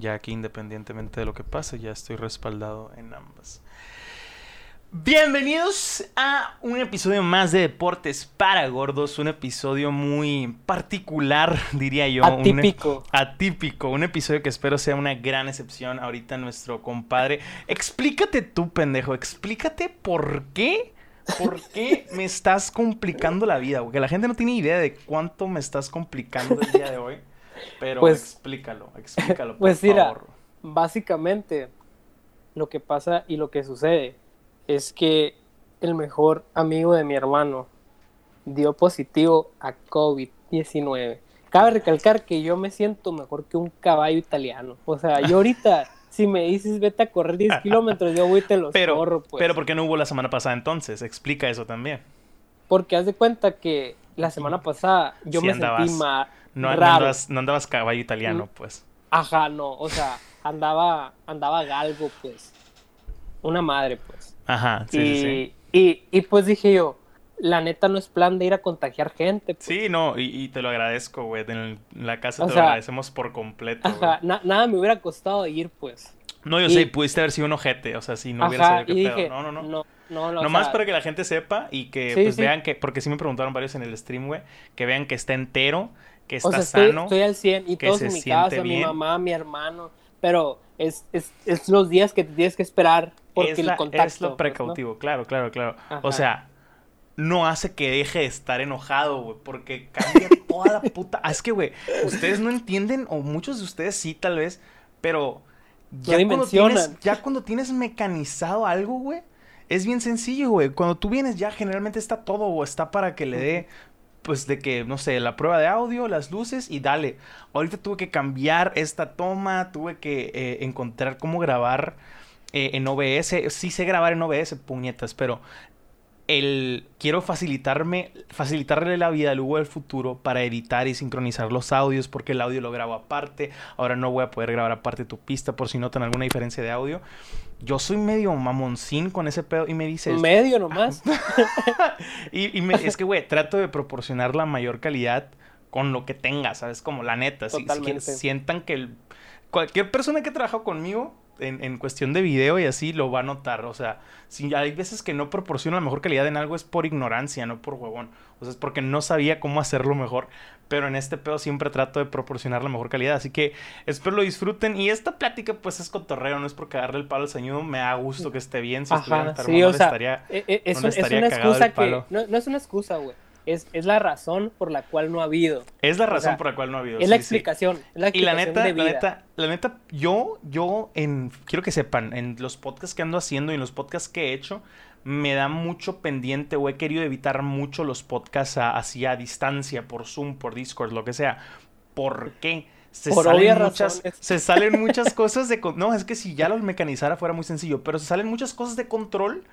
ya que independientemente de lo que pase, ya estoy respaldado en ambas. Bienvenidos a un episodio más de Deportes para Gordos, un episodio muy particular, diría yo. Atípico. Un, atípico, un episodio que espero sea una gran excepción ahorita nuestro compadre. Explícate tú, pendejo, explícate por qué, por qué me estás complicando la vida, porque la gente no tiene idea de cuánto me estás complicando el día de hoy, pero Pues- explícalo, explícalo, por Pues mira, favor. básicamente lo que pasa y lo que sucede es que el mejor amigo de mi hermano dio positivo a COVID-19. Cabe recalcar que yo me siento mejor que un caballo italiano. O sea, yo ahorita, si me dices vete a correr 10 kilómetros, yo voy y te los Pero, corro, pues. pero ¿por qué no hubo la semana pasada entonces? Explica eso también. Porque haz de cuenta que la semana pasada yo Sí me andabas- sentí más No, no andabas, no andabas caballo italiano, pues. Ajá, no, o sea, andaba, andaba galgo, pues. Una madre, pues. Ajá, sí, y, sí, sí. Y, y pues dije yo, la neta no es plan de ir a contagiar gente. Pues. Sí, no, y, y te lo agradezco, güey. En la casa O te sea, lo agradecemos por completo. Ajá, na- nada me hubiera costado ir, pues. No, yo y- sé, pudiste haber sido un ojete, o sea, si no hubiera sabido qué dije, pedo. No, no, no. no, no, no, Nomás sea, para que la gente sepa y que Sí, pues sí. vean que, porque sí me preguntaron varios en el stream, güey, que vean que está entero, que está o sea, estoy, sano. estoy al 100 y todos en mi casa, mi bien. mamá, mi hermano, pero es, es, es los días que te tienes que esperar porque es, el la- contacto. es lo ¿no? precautivo, claro, claro, claro. O sea, no hace que deje de estar enojado, güey, porque cambia toda la puta. Ah, es que, güey, ustedes no entienden, o muchos de ustedes sí, tal vez, pero ya, cuando tienes, ya cuando tienes mecanizado algo, güey, es bien sencillo, güey. Cuando tú vienes ya generalmente está todo, o está para que le dé, pues, de que, no sé, la prueba de audio, las luces y dale. Ahorita tuve que cambiar esta toma, tuve que eh, encontrar cómo grabar eh, en OBS. Sí sé grabar en OBS, puñetas, pero el quiero facilitarme, facilitarle la vida al Hugo del futuro para editar y sincronizar los audios, porque el audio lo grabo aparte. Ahora no voy a poder grabar aparte tu pista por si notan alguna diferencia de audio. Yo soy medio mamoncín con ese pedo y me dices. Medio nomás. Y, y me- es que, güey, trato de proporcionar la mayor calidad con lo que tenga, ¿sabes? Como la neta. Si, si sientan que el- cualquier persona que ha trabajado conmigo en, en cuestión de video y así lo va a notar. O sea, si hay veces que no proporciono la mejor calidad en algo es por ignorancia, no por huevón. O sea, es porque no sabía cómo hacerlo mejor. Pero en este pedo siempre trato de proporcionar la mejor calidad. Así que espero lo disfruten. Y esta plática, pues, es cotorreo, no es por cagarle el palo al sañudo. Me da gusto que esté bien. Si estuviera Ajá, enfermo, sí, no o sea, estaría- e- e- es, no un- es una excusa que... no es una excusa, güey. Es, es la razón por la cual no ha habido. Es la razón O sea, por la cual no ha habido. Es la sí. explicación. Es la Y la explicación neta, de la neta, la neta, yo, yo en, quiero que sepan, en los podcasts que ando haciendo y en los podcasts que he hecho, me da mucho pendiente o he querido evitar mucho los podcasts a- así a distancia, por Zoom, por Discord, lo que sea. ¿Por qué? Se Por salen muchas, se salen muchas cosas de, no, es que si ya los mecanizara fuera muy sencillo, pero se salen muchas cosas de control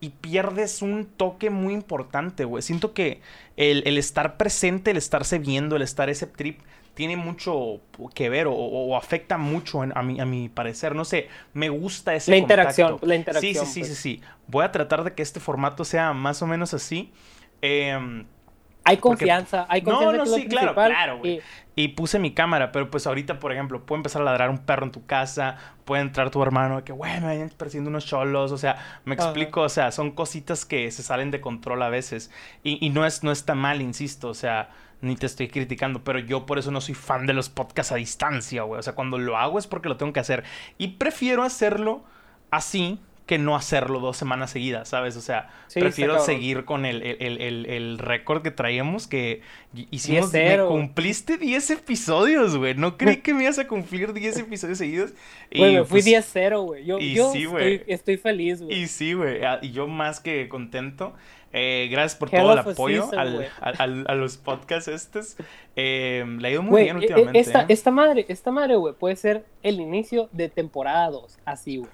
y pierdes un toque muy importante, güey. Siento que el, el estar presente, el estarse viendo, el estar ese trip, tiene mucho que ver o, afecta mucho en- a, mi, a mi parecer. No sé, me gusta ese La interacción, contacto. la interacción, Sí, sí, sí, pues. sí, sí. Voy a tratar de que este formato sea más o menos así. Em, Hay porque- confianza, hay No, confianza no, lo sí, claro, claro, güey. y- y puse mi cámara, pero pues ahorita, por ejemplo, puede empezar a ladrar un perro en tu casa, puede entrar tu hermano, que, güey, me vayan persiguiendo unos cholos, o sea, me explico, o sea, son cositas que se salen de control a veces, y, y no, es, no está mal, insisto, o sea, ni te estoy criticando, pero yo por eso no soy fan de los podcasts a distancia, güey, o sea, cuando lo hago es porque lo tengo que hacer, y prefiero hacerlo así que no hacerlo dos semanas seguidas, ¿sabes? O sea, Sí, prefiero seguir con el, el, el, el- récord que traíamos, que hicimos, 10-0. me cumpliste 10 episodios, güey. No creí que me ibas a cumplir 10 episodios seguidos. Y, fui pues, 10-0, güey. Yo, y yo sí, estoy, estoy feliz, güey. Y sí, güey. ah, Y yo más que contento. Eh, gracias por Hell todo el apoyo season, al- al- al- a los podcasts estos. Eh, le ha ido muy bien e- e- últimamente. esta, ¿eh? esta madre, esta madre, güey, puede ser el inicio de temporada 2, así, güey.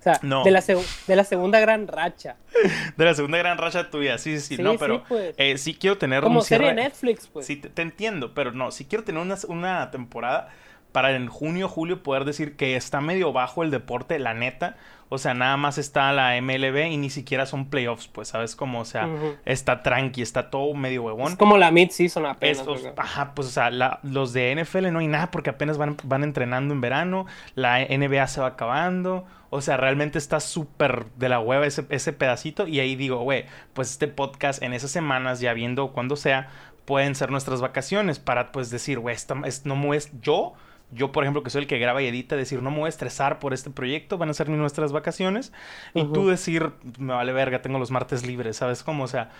O sea, No. de, la de la segunda gran racha. De la segunda gran racha tuya. Sí, sí, sí. Sí, no, sí, pero pues. eh, sí quiero tener Como un cierre. serie Netflix, pues. Sí, te, te entiendo, pero no, si quiero tener una, una temporada, para en junio, julio poder decir que está medio bajo el deporte, la neta. O sea, nada más está la MLB y ni siquiera son playoffs, pues, ¿sabes? Como, o sea, está tranqui, está todo medio huevón. Es como la mid-season apenas. Estos, ajá, pues, o sea, los de NFL no hay nada porque apenas van, van entrenando en verano, la NBA se va acabando. O sea, realmente está súper de la hueva ese, ese pedacito. Y ahí digo, güey, pues este podcast en esas semanas, ya viendo cuando sea, pueden ser nuestras vacaciones para, pues, decir, güey, no me es yo yo, por ejemplo, que soy el que graba y edita, decir, no me voy a estresar por este proyecto, van a ser nuestras vacaciones. Y tú decir, me vale verga, tengo los martes libres, ¿sabes cómo? O sea,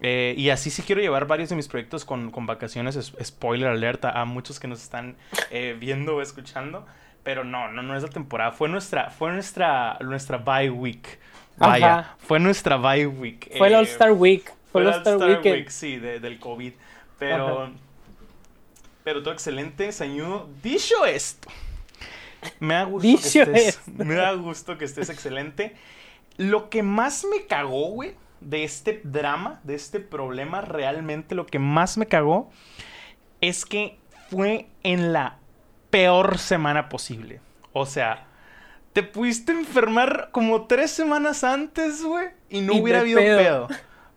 eh, y así sí quiero llevar varios de mis proyectos con, con vacaciones, spoiler alerta a muchos que nos están eh, viendo o escuchando. Pero no, no, no es la temporada, fue nuestra, fue nuestra, nuestra bye week. Vaya, fue nuestra bye week. Fue el All Star Week. Fue el All Star Week, sí, del COVID. Pero... Pero todo excelente, Sañudo. Dicho esto, me da gusto, que estés, me da gusto que estés excelente. Lo que más me cagó, güey, de este drama, de este problema, realmente lo que más me cagó es que fue en la peor semana posible. O sea, te pudiste enfermar como tres semanas antes, güey, y no hubiera habido pedo.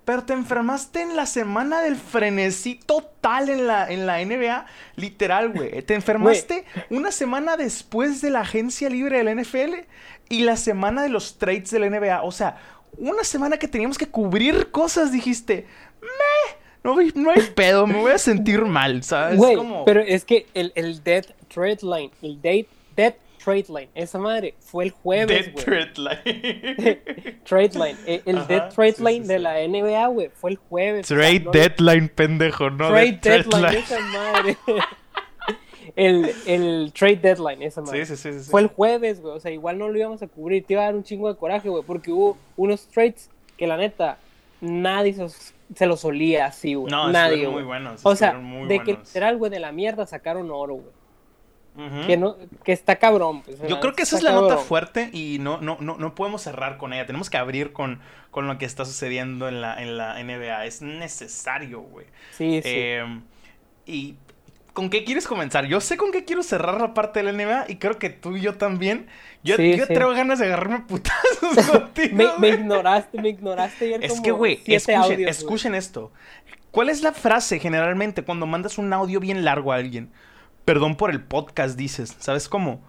Pero te enfermaste en la semana del frenesí total en la, en la NBA. Literal, güey. Te enfermaste una semana después de la agencia libre del NFL y la semana de los trades del NBA. O sea, una semana que teníamos que cubrir cosas, dijiste. Meh. No, no hay pedo, me voy a sentir mal, ¿sabes? Güey, pero es que el, el dead trade line, el date, dead Trade Line. Esa madre fue el jueves. Dead Trade Line. trade Line. Eh, el, Dead Trade Line de la NBA, güey, fue el jueves. Trade Deadline, pendejo, no Trade Deadline, esa madre. el, el Trade Deadline, esa madre. Sí, sí, sí, Fue el jueves, güey. O sea, igual no lo íbamos a cubrir. Te iba a dar un chingo de coraje, güey, porque hubo unos trades que la neta nadie se, se los solía así, güey. No, nadie. muy buenos. O sea, de que literal, güey, de la mierda sacaron oro, güey que, no, que está cabrón. Pues, Yo creo que esa es la nota fuerte y no, no, no, no podemos cerrar con ella. Tenemos que abrir con, con lo que está sucediendo en la, en la NBA. Es necesario, güey. Sí, sí. Em, y ¿Con qué quieres comenzar? Yo sé con qué quiero cerrar la parte de la NBA y creo que tú y yo también. Yo, yo tengo ganas de agarrarme putazos contigo. me, me, ignoraste, me ignoraste. es que, güey, escuchen, escuchen esto. ¿Cuál es la frase generalmente cuando mandas un audio bien largo a alguien? perdón por el podcast, dices. ¿Sabes cómo?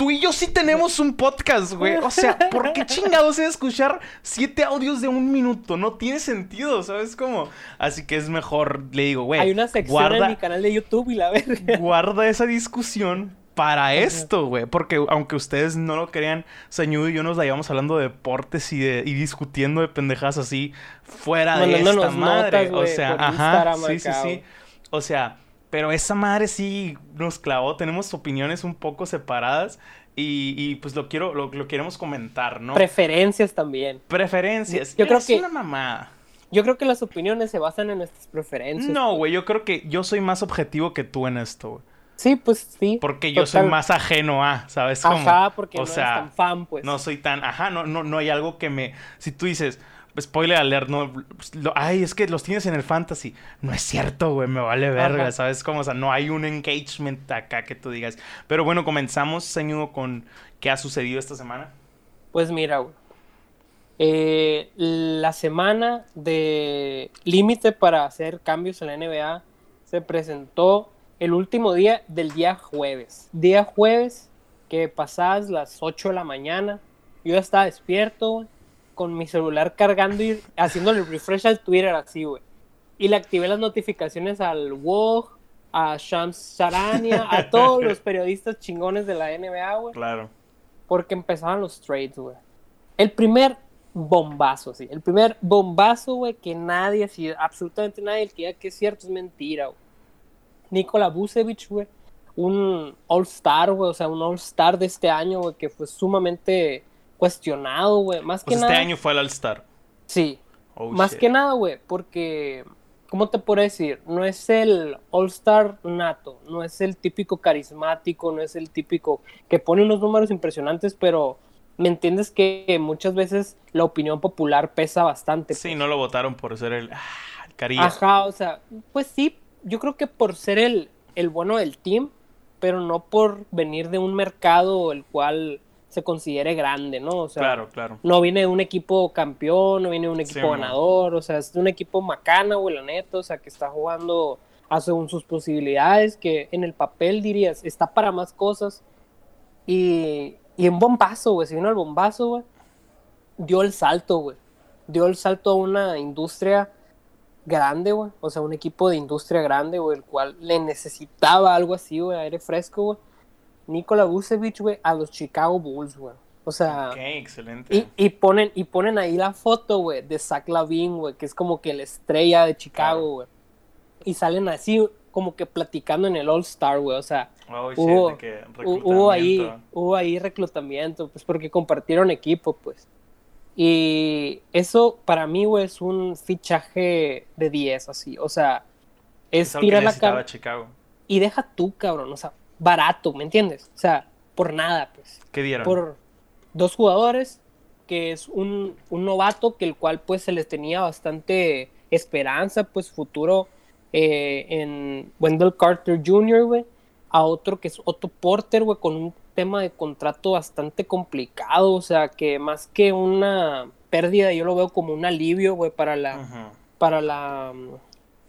Tú y yo sí tenemos un podcast, güey. O sea, ¿por qué chingados de escuchar siete audios de un minuto? No tiene sentido, ¿sabes cómo? Así que es mejor, le digo, güey. Hay una sección en mi canal de YouTube y la ves. Guarda esa discusión para esto, güey. Porque aunque ustedes no lo crean, Sañudo y yo nos la íbamos hablando de deportes y, de, y discutiendo de pendejas así fuera de esta madre. o sea, ajá. Sí, sí, sí. O sea, pero esa madre sí nos clavó. Tenemos opiniones un poco separadas. Y, pues lo quiero, lo, queremos comentar, ¿no? Preferencias también. Preferencias. Yo, creo es que una mamá. Yo creo que las opiniones se basan en nuestras preferencias. No, güey, yo creo que yo soy más objetivo que tú en esto, güey. Sí, pues sí. Porque yo soy más ajeno a, ¿sabes cómo? Ajá, porque no sea, tan fan, pues. No soy tan, ajá, no, no, no hay algo que me. Si tú dices, spoiler alert, no. ay, es que los tienes en el fantasy. No es cierto, güey, me vale verga, ¿sabes cómo? O sea, no hay un engagement acá que tú digas. Pero bueno, comenzamos, señor, con qué ha sucedido esta semana. Pues mira, güey. Eh, la semana de límite para hacer cambios en la NBA se presentó el último día del día jueves. Día jueves que pasadas las 8 de la mañana, yo ya estaba despierto, güey con mi celular cargando y haciéndole refresh al Twitter así, güey. Y le activé las notificaciones al WOG, a Shams Sarania, a todos los periodistas chingones de la NBA, güey. Claro. Porque empezaban los trades, güey. El primer bombazo, sí. El primer bombazo, güey, que nadie, así, absolutamente nadie, el que diga que es cierto es mentira, güey. Nikola Vucevic, güey. Un All-Star, güey. O sea, un All-Star de este año, güey, que fue sumamente cuestionado, güey. Más pues que este año fue el All-Star. Sí. Oh, más que nada, güey, porque, ¿cómo te puedo decir? No es el All-Star nato, no es el típico carismático, no es el típico que pone unos números impresionantes, pero ¿me entiendes que muchas veces la opinión popular pesa bastante? Sí, pues? no lo votaron por ser el, ah, Ajá, o sea, pues sí, yo creo que por ser el, el bueno del team, pero no por venir de un mercado el cual se considere grande, ¿no? O sea, Claro, claro. no viene de un equipo campeón, no viene de un Sí, equipo mo. ganador, o sea, es de un equipo macana, güey, la neta, o sea, que está jugando a según sus posibilidades, que en el papel dirías, está para más cosas. Y, y un bombazo, güey, se vino el bombazo, güey, dio el salto, güey. Dio el salto a una industria grande, güey. O sea, un equipo de industria grande, güey, el cual le necesitaba algo así, güey, aire fresco, güey. Nikola Vucevic, güey, a los Chicago Bulls, güey. O sea, Ok, excelente. y, y ponen, y ponen ahí la foto, güey, de Zach Lavin, güey, que es como que la estrella de Chicago, Claro. güey. Y salen así, como que platicando en el All Star, güey. O sea, Oh, hubo, ahí, reclutamiento. hubo ahí reclutamiento, pues porque compartieron equipo, pues. Y eso para mí, güey, es un fichaje de 10, así. O sea, es, Es tirar la cara. Chicago. Y deja tú, cabrón, o sea, barato, ¿me entiendes? O sea, por nada, pues ¿Qué dieron? por dos jugadores, que es un, un novato que el cual pues se les tenía bastante esperanza, pues futuro eh, en Wendell Carter Jr., güey, a otro que es Otto Porter, güey, con un tema de contrato bastante complicado, o sea, que más que una pérdida, yo lo veo como un alivio, güey, para la, para la mm,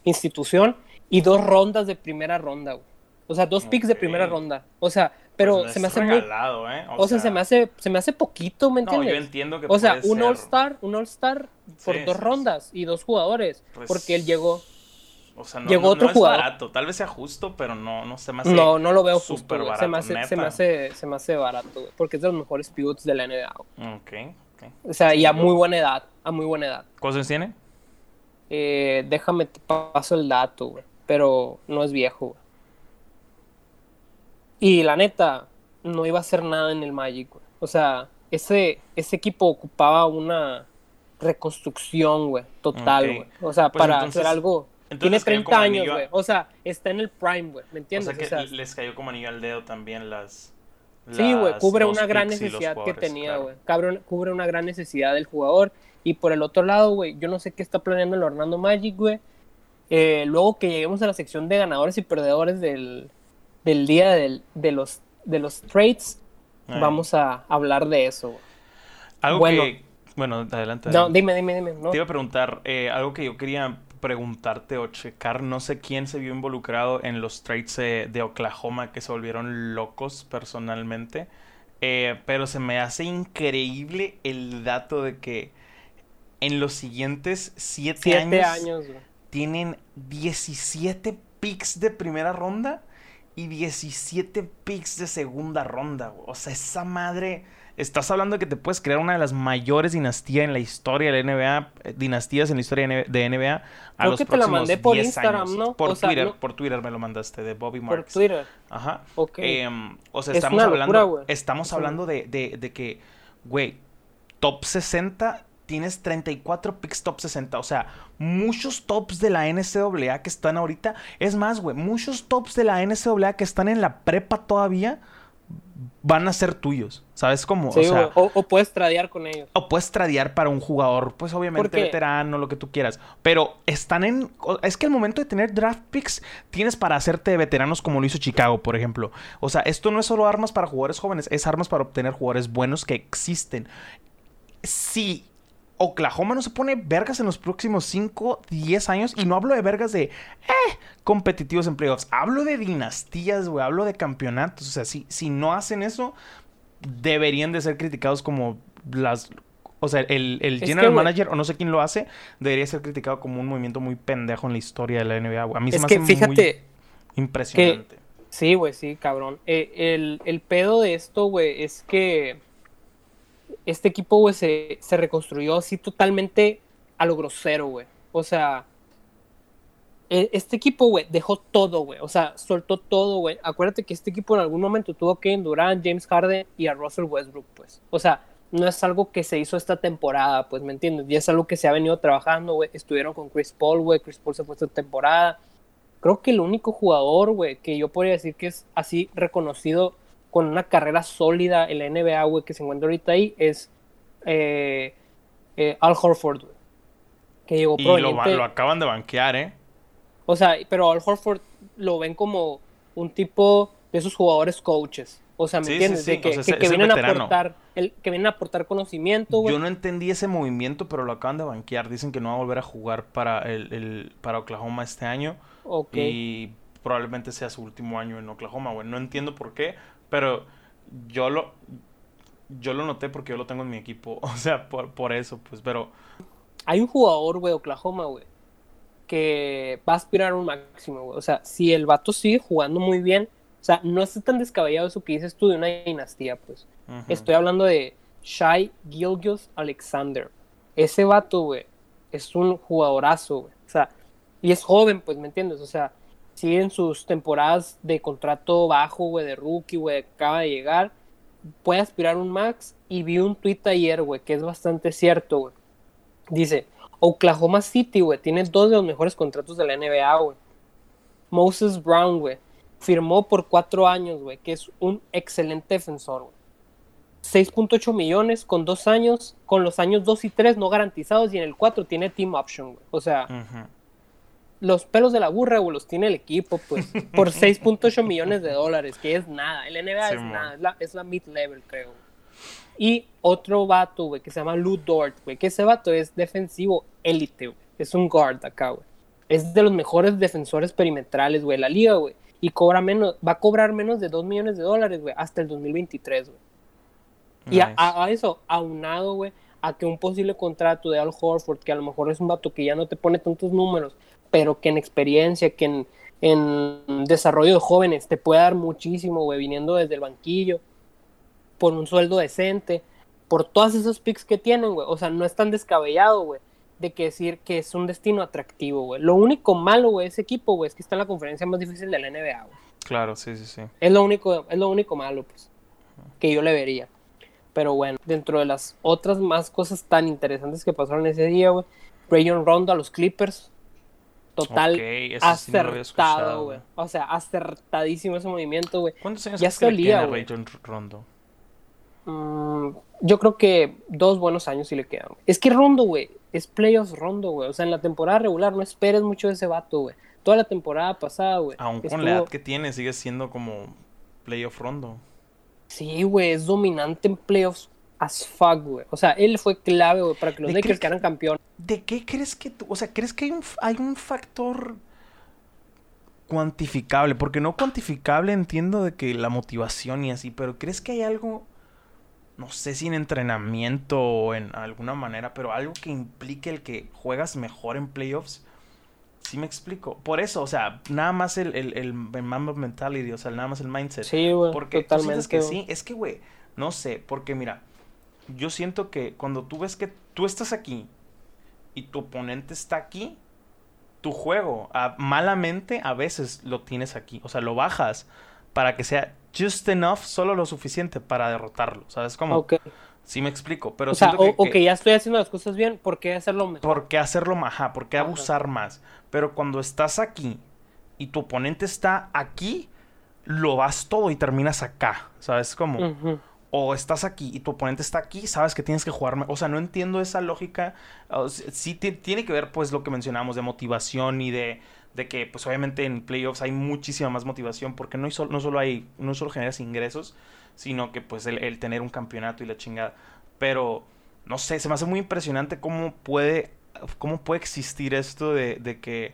institución, y dos rondas de primera ronda, güey. O sea, dos picks de primera ronda. O sea, pero Pues se no me hace muy, ¿eh? o sea, se me hace, se me hace poquito, ¿me No, entiendes? yo entiendo que o sea, un ser- All Star, un All Star por Sí, dos sí, rondas y dos jugadores, Pues- porque él llegó. O sea, no, llegó no- otro no jugador. es barato. Tal vez sea justo, pero no, no se me hace No, no lo veo justo. barato, Se me hace, se me hace, se me hace barato, güey, porque es de los mejores pivots de la NBA. Ok, ok. O sea, y a muy buena edad, a muy buena edad. ¿Cuántos tiene? Eh, déjame te paso el dato, güey, pero no es viejo. güey. Y la neta, no iba a hacer nada en el Magic, güey. O sea, ese, ese equipo ocupaba una reconstrucción, güey, total, güey. O sea, Pues para entonces- hacer algo. Tiene les cayó 30 como años, a- güey. O sea, está en el prime, güey. ¿Me O entiendes? sea, que O sea, les cayó como anillo al dedo también las... Sí, güey, cubre una gran necesidad que tenía, claro. güey. Cubre, cubre una gran necesidad del jugador. Y por el otro lado, güey, yo no sé qué está planeando el Orlando Magic, güey. Eh, luego que lleguemos a la sección de ganadores y perdedores del, del día del- de, los, de los trades, vamos a hablar de eso. Algo bueno. que... Bueno, adelante. No, adelante. dime, dime, dime. No, Te iba a preguntar, eh, algo que yo quería preguntarte o checar, no sé quién se vio involucrado en los trades eh, de Oklahoma que se volvieron locos personalmente, eh, pero se me hace increíble el dato de que en los siguientes siete, siete años, años, tienen 17 picks de primera ronda y 17 picks de segunda ronda. güey. O sea, esa madre. Estás hablando de que te puedes crear una de las mayores dinastías en la historia de la NBA, eh, dinastías en la historia de NBA. A Creo los que te la mandé por 10 Instagram, años. ¿no? Por O sea, Twitter, no- por Twitter me lo mandaste, de Bobby Por Marks. Twitter. Ajá. Ok. Em, o sea, Es estamos hablando, güey. estamos Es hablando de, de- de que, güey, top 60, tienes 34 picks top 60. O sea, muchos tops de la NCAA que están ahorita. Es más, güey, muchos tops de la NCAA que están en la prepa todavía van a ser tuyos. ¿Sabes cómo? Sí, o sea, güey. O, o puedes tradear con ellos. o puedes tradear para un jugador, pues obviamente veterano, lo que tú quieras. Pero están en. Es que al momento de tener draft picks, tienes para hacerte veteranos como lo hizo Chicago, por ejemplo. O sea, esto no es solo armas para jugadores jóvenes, es armas para obtener jugadores buenos que existen. Si Oklahoma no se pone vergas en los próximos 5, 10 años, y no hablo de vergas de. Eh, competitivos en playoffs. Hablo de dinastías, güey. Hablo de campeonatos. O sea, si, si no hacen eso, deberían de ser criticados como las... O sea, el, el general que, manager, o no sé quién lo hace, debería ser criticado como un movimiento muy pendejo en la historia de la NBA. güey. A mí se Es me que hace fíjate, muy impresionante. Sí, güey, sí, cabrón. Eh, el, el pedo de esto, güey, es que este equipo, güey, se, se reconstruyó así totalmente a lo grosero, güey. O sea, e- este equipo, güey, dejó todo, güey. O sea, soltó todo, güey. Acuérdate que este equipo en algún momento tuvo que Durant, James Harden y a Russell Westbrook, pues. O sea, no es algo que se hizo esta temporada, pues, ¿me entiendes? Y es algo que se ha venido trabajando, güey. Estuvieron con Chris Paul, güey. Chris Paul se fue esta temporada creo que el único jugador, güey, que yo podría decir que es así reconocido con una carrera sólida en la NBA, güey, que se encuentra ahorita ahí, es eh, eh, Al Horford, güey. Que llegó Y lo, lo acaban de banquear, ¿eh? O sea, pero Al Horford lo ven como un tipo de esos jugadores coaches. O sea, ¿me Sí, sí, entiendes? sí. De que, O sea, que- es- que es el vienen a aportar, el, que vienen a aportar conocimiento, güey. Yo no entendí ese movimiento, pero lo acaban de banquear. Dicen que no va a volver a jugar para el, el- para Oklahoma este año. Ok. Y probablemente sea su último año en Oklahoma, güey. No entiendo por qué, pero yo lo yo lo noté porque yo lo tengo en mi equipo. O sea, por, por eso, pues, pero Hay un jugador, güey, Oklahoma, güey, que va a aspirar a un máximo, güey. O sea, si el vato sigue jugando muy bien, o sea, no está tan descabellado eso que dices tú de una dinastía, pues. Estoy hablando de Shai Gilgius Alexander. Ese vato, güey, es un jugadorazo, güey. O sea, y es joven, pues, ¿me entiendes? O sea, sigue en sus temporadas de contrato bajo, güey, de rookie, güey, acaba de llegar. Puede aspirar un max. Y vi un tweet ayer, güey, que es bastante cierto, güey. Dice, Oklahoma City, güey, tiene dos de los mejores contratos de la NBA, güey. Moses Brown, güey, firmó por cuatro años, güey, que es un excelente defensor, güey. 6.8 millones con dos años, con los años 2 y 3 no garantizados y en el 4 tiene team option, güey. O sea. Los pelos de la burra, güey, los tiene el equipo, pues, por 6.8 millones de dólares, que es nada. El NBA Sí, es nada, es la, es la mid-level, creo. Y otro vato, güey, que se llama Lou Dort, güey, que ese vato es defensivo élite, güey. Es un guard acá, güey. Es de los mejores defensores perimetrales, güey, de la liga, güey. Y cobra menos, va a cobrar menos de 2 millones de dólares, güey, hasta el 2023, güey. Y a- a eso, aunado, güey, a que un posible contrato de Al Horford, que a lo mejor es un vato que ya no te pone tantos números, pero que en experiencia, que en, en desarrollo de jóvenes te puede dar muchísimo, güey, viniendo desde el banquillo, por un sueldo decente, por todas esos picks que tienen, güey. O sea, no es tan descabellado, güey, de que decir que es un destino atractivo, güey. Lo único malo, güey, de ese equipo, güey, es que está en la conferencia más difícil de la NBA, güey. Claro, sí, sí, sí. Es lo único, es lo único malo, pues, que yo le vería. Pero bueno, dentro de las otras más cosas tan interesantes que pasaron ese día, güey, Rayon Rondo a los Clippers. Total, acertado, güey. O sea, acertadísimo ese movimiento, güey. ¿Cuántos años Ya crees que le a Rondo? Mm, yo creo que dos buenos años sí le quedan. Es que Rondo, güey, es playoffs Rondo, güey. O sea, en la temporada regular no esperes mucho de ese vato, güey. Toda la temporada pasada, güey. Aún con la edad que tiene, sigue siendo como playoff Rondo. Sí, güey, es dominante en playoffs as fuck, güey. O sea, él fue clave, güey, para que los ¿De Lakers quedaran campeones. ¿De qué crees que tú, o sea, crees que hay un, hay un factor cuantificable? Porque no cuantificable entiendo de que la motivación y así, pero ¿crees que hay algo, no sé si en entrenamiento o en alguna manera, pero algo que implique el que juegas mejor en playoffs? Sí me explico. Por eso, o sea, nada más el, el, el, el Mamba mentality, o sea, nada más el mindset. Sí, güey, Porque tú totalmente. sientes que sí, es que, güey, no sé, porque mira, yo siento que cuando tú ves que tú estás aquí y tu oponente está aquí, tu juego, a- malamente a veces lo tienes aquí, o sea, lo bajas para que sea just enough, solo lo suficiente para derrotarlo, ¿sabes cómo? Ok. Sí me explico, pero o sea, que, o, que- ya estoy haciendo las cosas bien, ¿por qué hacerlo mejor? ¿Por qué hacerlo más? Ajá, ¿por qué abusar más? Pero cuando estás aquí y tu oponente está aquí, lo vas todo y terminas acá, ¿sabes cómo? O estás aquí y tu oponente está aquí, sabes que tienes que jugar. me- O sea, no entiendo esa lógica. Sí ti- tiene que ver, pues, lo que mencionamos de motivación y de, de que, pues, obviamente en playoffs hay muchísima más motivación porque no, hay sol- no solo hay, no solo generas ingresos, sino que, pues, el, el tener un campeonato y la chingada. Pero, no sé, se me hace muy impresionante cómo puede, cómo puede existir esto de, de que...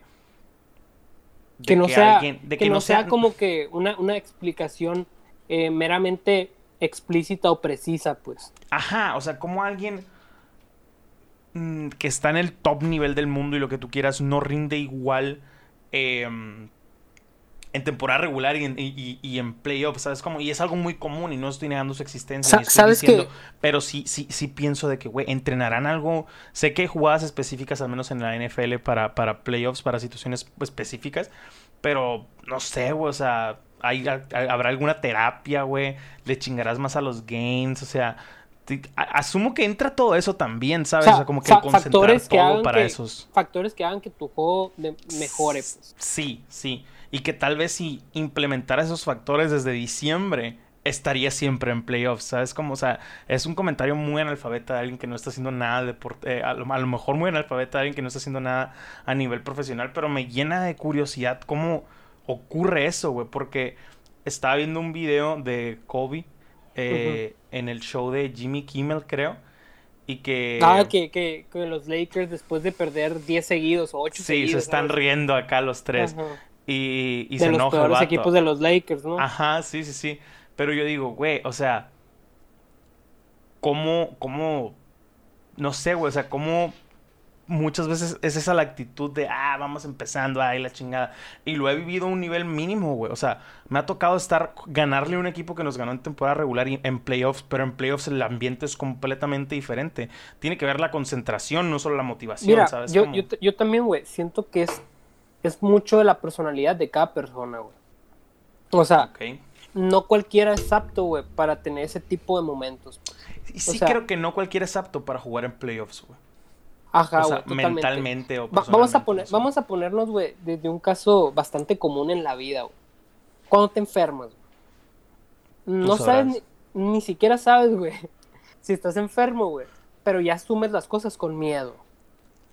de Que no sea, alguien- de que no sea como que una, una explicación eh, meramente explícita o precisa, pues. Ajá, o sea, como alguien mm, que está en el top nivel del mundo y lo que tú quieras no rinde igual em, en temporada regular y en, y- en playoffs, ¿sabes? Como, y es algo muy común y no estoy negando su existencia. Sa- ni estoy ¿sabes diciendo- qué? Pero sí, sí, sí pienso de que, güey, entrenarán algo. Sé que hay jugadas específicas, al menos en la NFL, para, para playoffs, para situaciones específicas. Pero no sé, güey, o sea, hay, habrá alguna terapia, güey. Le chingarás más a los games, o sea. asumo que entra todo eso también, ¿sabes? O sea, como que fa- concentrar factores que todo hagan para que- esos. Factores que hagan que tu juego mejore, pues. Sí, sí. Y que tal vez si implementara esos factores desde diciembre, estaría siempre en playoffs, ¿sabes? Como, o sea, es un comentario muy analfabeta de alguien que no está haciendo nada de deporte, eh, a, lo, a lo mejor muy analfabeta de alguien que no está haciendo nada a nivel profesional, pero me llena de curiosidad cómo ocurre eso, güey, porque estaba viendo un video de Kobe eh, en el show de Jimmy Kimmel, creo. Y que... Ah, que, que, que los Lakers después de perder 10 seguidos o 8 Sí, seguidos. se están riendo acá los tres. Y, y de se los enoja vato. equipos de los Lakers, ¿no? Ajá, sí, sí, sí. Pero yo digo, güey, o sea, ¿cómo, cómo, no sé, güey, o sea, cómo muchas veces es esa la actitud de, ah, vamos empezando, ay, la chingada. Y lo he vivido a un nivel mínimo, güey. O sea, me ha tocado estar, ganarle a un equipo que nos ganó en temporada regular y en playoffs, pero en playoffs el ambiente es completamente diferente. Tiene que ver la concentración, no solo la motivación, Mira, ¿sabes? yo, yo, yo también, güey, siento que es, es mucho de la personalidad de cada persona, güey. O sea, no cualquiera es apto, güey, para tener ese tipo de momentos. Y sí sea- creo que no cualquiera es apto para jugar en playoffs, güey. Ajá, o sea, mentalmente o Va- vamos, a poner, vamos a ponernos, güey, desde un caso bastante común en la vida, güey. Cuando te enfermas, güey. No sabes, ni, ni siquiera sabes, güey, si estás enfermo, güey. Pero ya asumes las cosas con miedo.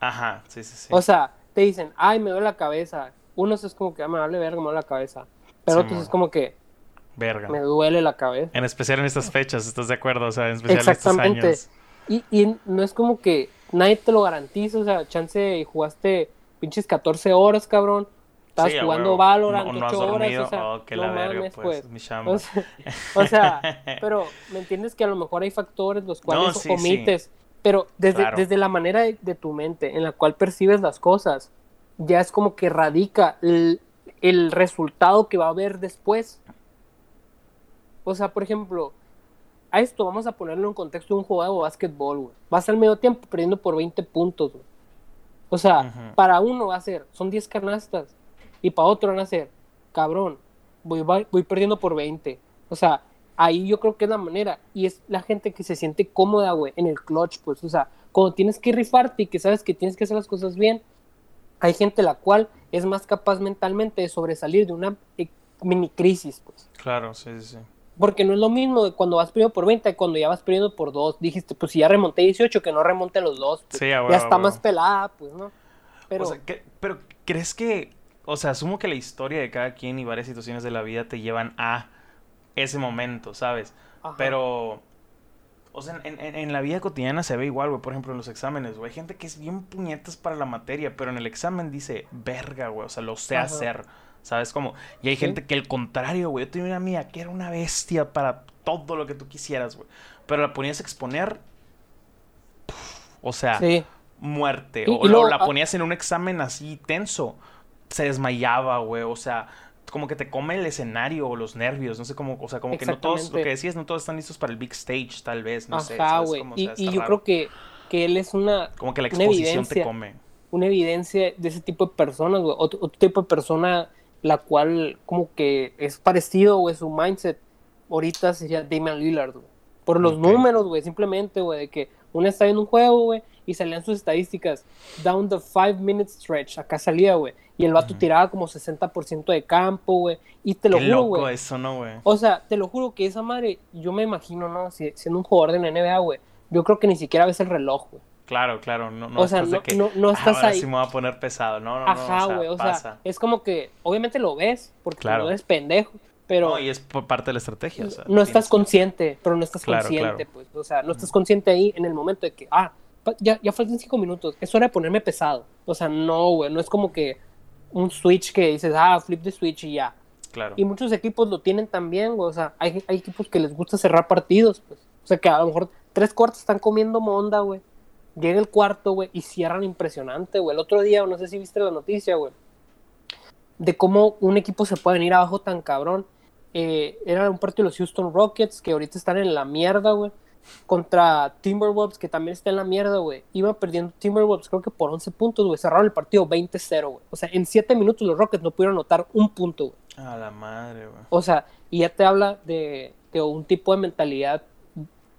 Ajá, sí, sí, sí. O sea, te dicen, ay, me duele la cabeza. Unos es como que, ah, me vale verga, me duele la cabeza. Pero Sí, otros es como que, Verga. me duele la cabeza. En especial en estas fechas, ¿estás de acuerdo? O sea, en especial en estos Exactamente. años. Y, y no es como que nadie te lo garantiza, o sea, chance y jugaste pinches 14 horas, cabrón. Estabas Sí, jugando. Valorant No- no has 8 horas, dormido. o sea, Oh, que no la verga, mames, pues, pues. mi. O sea, o sea, pero me entiendes que a lo mejor hay factores los cuales No, sí, omites, pero desde, Claro. desde la manera de, de tu mente en la cual percibes las cosas, ya es como que radica el, el resultado que va a haber después. O sea, por ejemplo, a esto vamos a ponerlo en contexto de un juego de básquetbol, güey. Vas al medio tiempo perdiendo por 20 puntos, güey. O sea, para uno va a ser, son 10 canastas. Y para otro van a ser, cabrón, voy, voy, voy perdiendo por 20. O sea, ahí yo creo que es la manera. Y es la gente que se siente cómoda, güey, en el clutch, pues. O sea, cuando tienes que rifarte y que sabes que tienes que hacer las cosas bien, hay gente la cual es más capaz mentalmente de sobresalir de una eh, mini crisis, pues. Claro, sí, sí, sí. Porque no es lo mismo de cuando vas perdiendo por 20 que cuando ya vas perdiendo por 2. Dijiste, pues si ya remonté 18, que no remonte los dos. pues, Sí, a huevo, ya está más pelada, pues, ¿no? Pero, O sea, ¿qué- pero ¿crees que, o sea, asumo que la historia de cada quien y varias situaciones de la vida te llevan a ese momento, ¿sabes? ajá. Pero, o sea, en, en- en la vida cotidiana se ve igual, güey. Por ejemplo, en los exámenes, güey. Hay gente que es bien puñetas para la materia, pero en el examen dice, verga, güey. O sea, lo sé Ajá. hacer. ¿Sabes cómo? Y hay Sí. gente que el contrario, güey. Yo tenía una amiga que era una bestia para todo lo que tú quisieras, güey. Pero la ponías a exponer. puf, o sea, sí. muerte. Y- o y luego, la ah- ponías en un examen así tenso. Se desmayaba, güey. O sea, como que te come el escenario o los nervios. No sé cómo. O sea, como que no todos. Lo que decías, no todos están listos para el big stage, tal vez. No sé. ¿sabes güey. cómo? O Y, sea, y está yo raro. creo que, que él es una, Como que la exposición te come. una evidencia de ese tipo de personas, güey. Otro, otro tipo de persona la cual como que es parecido, güey, su mindset ahorita sería Damian Lillard, güey. Por los números, güey, simplemente, güey, de que uno está viendo un juego, güey, y salían sus estadísticas. Down the five minute stretch, acá salía, güey. Y el vato tiraba como 60% de campo, güey. Y te lo Qué juro, güey. eso, ¿no, güey? O sea, te lo juro que esa madre, yo me imagino, ¿no? Si, siendo un jugador de la NBA, güey, yo creo que ni siquiera ves el reloj, güey. Claro, claro. No, no O sea, estás de no- que, no- no "Ah, estás ahora ahí". sí me voy a poner pesado. No, no, no. Ajá, o sea, güey, o pasa. sea, es como que, obviamente lo ves, porque Claro. no eres pendejo, pero No, y es por parte de la estrategia. o sea, no estás consciente, pero no estás Claro, consciente, claro. pues, o sea, no estás consciente ahí en el momento de que, ah, ya, ya faltan cinco minutos, es hora de ponerme pesado, o sea, no, güey, no es como que un switch que dices, ah, flip the switch y ya, Claro. y muchos equipos lo tienen también, güey, o sea, hay, hay equipos que les gusta cerrar partidos, pues, o sea, que a lo mejor tres cuartos están comiendo monda, güey, llega el cuarto, güey, y cierran impresionante, güey, el otro día, no sé si viste la noticia, güey, de cómo un equipo se puede venir abajo tan cabrón. Eh, era un partido de los Houston Rockets, que ahorita están en la mierda, güey. Contra Timberwolves, que también está en la mierda, güey. Iba perdiendo Timberwolves, creo que por 11 puntos, güey. Cerraron el partido 20-0, güey. O sea, en 7 minutos los Rockets no pudieron anotar un punto, güey. A la madre, güey. O sea, y ya te habla de, de un tipo de mentalidad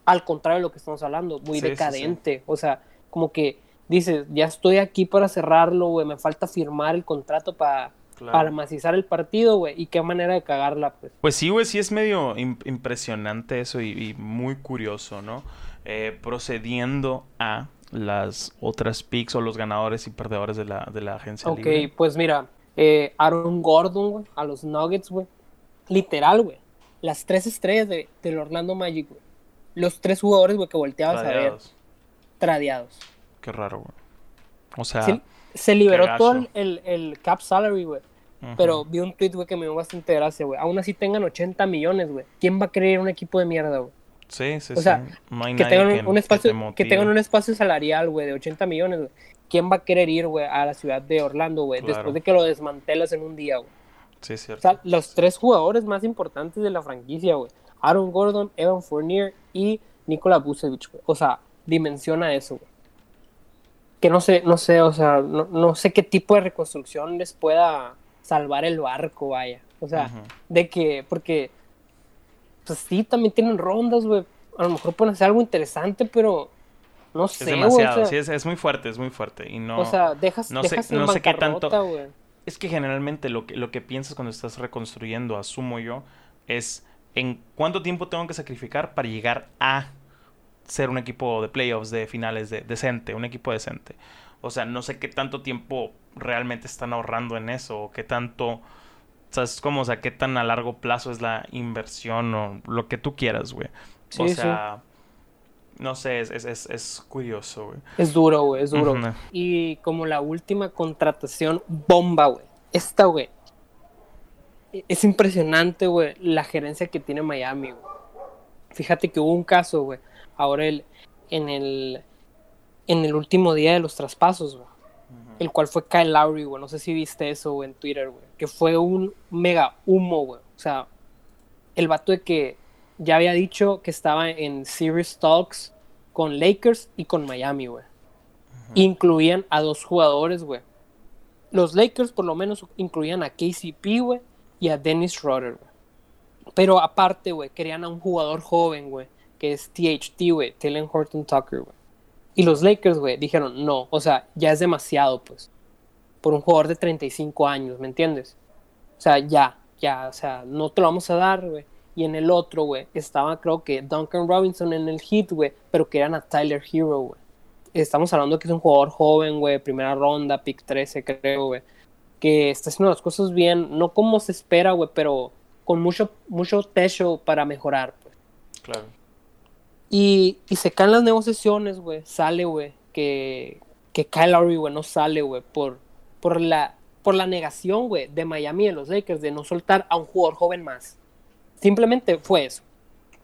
al contrario de lo que estamos hablando, muy Sí, sí, decadente. O sea, como que dices, ya estoy aquí para cerrarlo, güey. Me falta firmar el contrato para Claro. para macizar el partido, güey. Y qué manera de cagarla, pues. Pues sí, güey, sí es medio im- impresionante eso y, y muy curioso, ¿no? Eh, procediendo a las otras picks o los ganadores y perdedores de la, de la agencia Ok, libre. pues mira, eh, Aaron Gordon, güey, a los Nuggets, güey. literal, güey, las tres estrellas de, del Orlando Magic, güey. Los tres jugadores, güey, que volteabas a ver. Tradeados. Tradeados. Qué raro, güey. O sea, se liberó todo el, el, el cap salary, güey. Pero vi un tweet, güey, que me dio bastante gracia, güey. Aún así tengan 80 millones, güey. ¿Quién va a querer un equipo de mierda, güey? Sí, sí, o sea, sí. No hay Que nadie tengan un, que, un que espacio, te que, tengan un espacio salarial, güey, de 80 millones, güey. ¿Quién va a querer ir, güey, a la ciudad de Orlando, güey? Claro. Después de que lo desmantelas en un día, güey. Sí, es O cierto. sea, los tres jugadores más importantes de la franquicia, güey. Aaron Gordon, Evan Fournier y Nikola Vucevic, güey. O sea, dimensiona eso, güey. Que no sé, no sé, o sea, no, no sé qué tipo de reconstrucción les pueda salvar el barco, vaya. O sea, de que, porque, pues sí, también tienen rondas, güey. A lo mejor pueden hacer algo interesante, pero no Es sé, güey. demasiado, sí, es, es muy fuerte, es muy fuerte. Y no, o sea, dejas, no sé- dejas en no sé qué tanto- güey. Es que generalmente lo que, lo que piensas cuando estás reconstruyendo, asumo yo, es en cuánto tiempo tengo que sacrificar para llegar a ser un equipo de playoffs, de finales de, decente, un equipo decente. O sea, no sé qué tanto tiempo realmente están ahorrando en eso, o qué tanto, ¿sabes cómo? O sea, qué tan a largo plazo es la inversión o lo que tú quieras, güey. o Sí, sí. sea, no sé, es, es, es, es curioso, güey. Es duro, güey, es duro. Y como la última contratación bomba, güey. Esta, güey. Es impresionante, güey, la gerencia que tiene Miami, güey. Fíjate que hubo un caso, güey. Ahora el, en el en el último día de los traspasos, güey. El cual fue Kyle Lowry, güey. No sé si viste eso, güey, en Twitter, güey. Que fue un mega humo, güey. O sea, el vato de que ya había dicho que estaba en Series Talks con Lakers y con Miami, güey. Incluían a dos jugadores, güey. Los Lakers, por lo menos, incluían a KCP, güey, y a Dennis Schroeder, güey. Pero aparte, güey, querían a un jugador joven, güey, que es THT, güey, Taylor Horton Tucker, güey. Y los Lakers, güey, dijeron, no, o sea, ya es demasiado, pues, por un jugador de 35 años, ¿me entiendes? O sea, ya, ya, o sea, no te lo vamos a dar, güey. Y en el otro, güey, estaba creo que Duncan Robinson en el hit, güey, pero querían a Tyler Hero, güey. Estamos hablando que es un jugador joven, güey, primera ronda, pick 13, creo, güey. Que está haciendo las cosas bien, no como se espera, güey, pero con mucho, mucho techo para mejorar, pues. Claro. Y, y se caen las negociaciones, güey. Sale, güey, que, que Kyle Lowry, güey, no sale, güey, por, por, la, por la negación, güey, de Miami y de los Lakers de no soltar a un jugador joven más. Simplemente fue eso.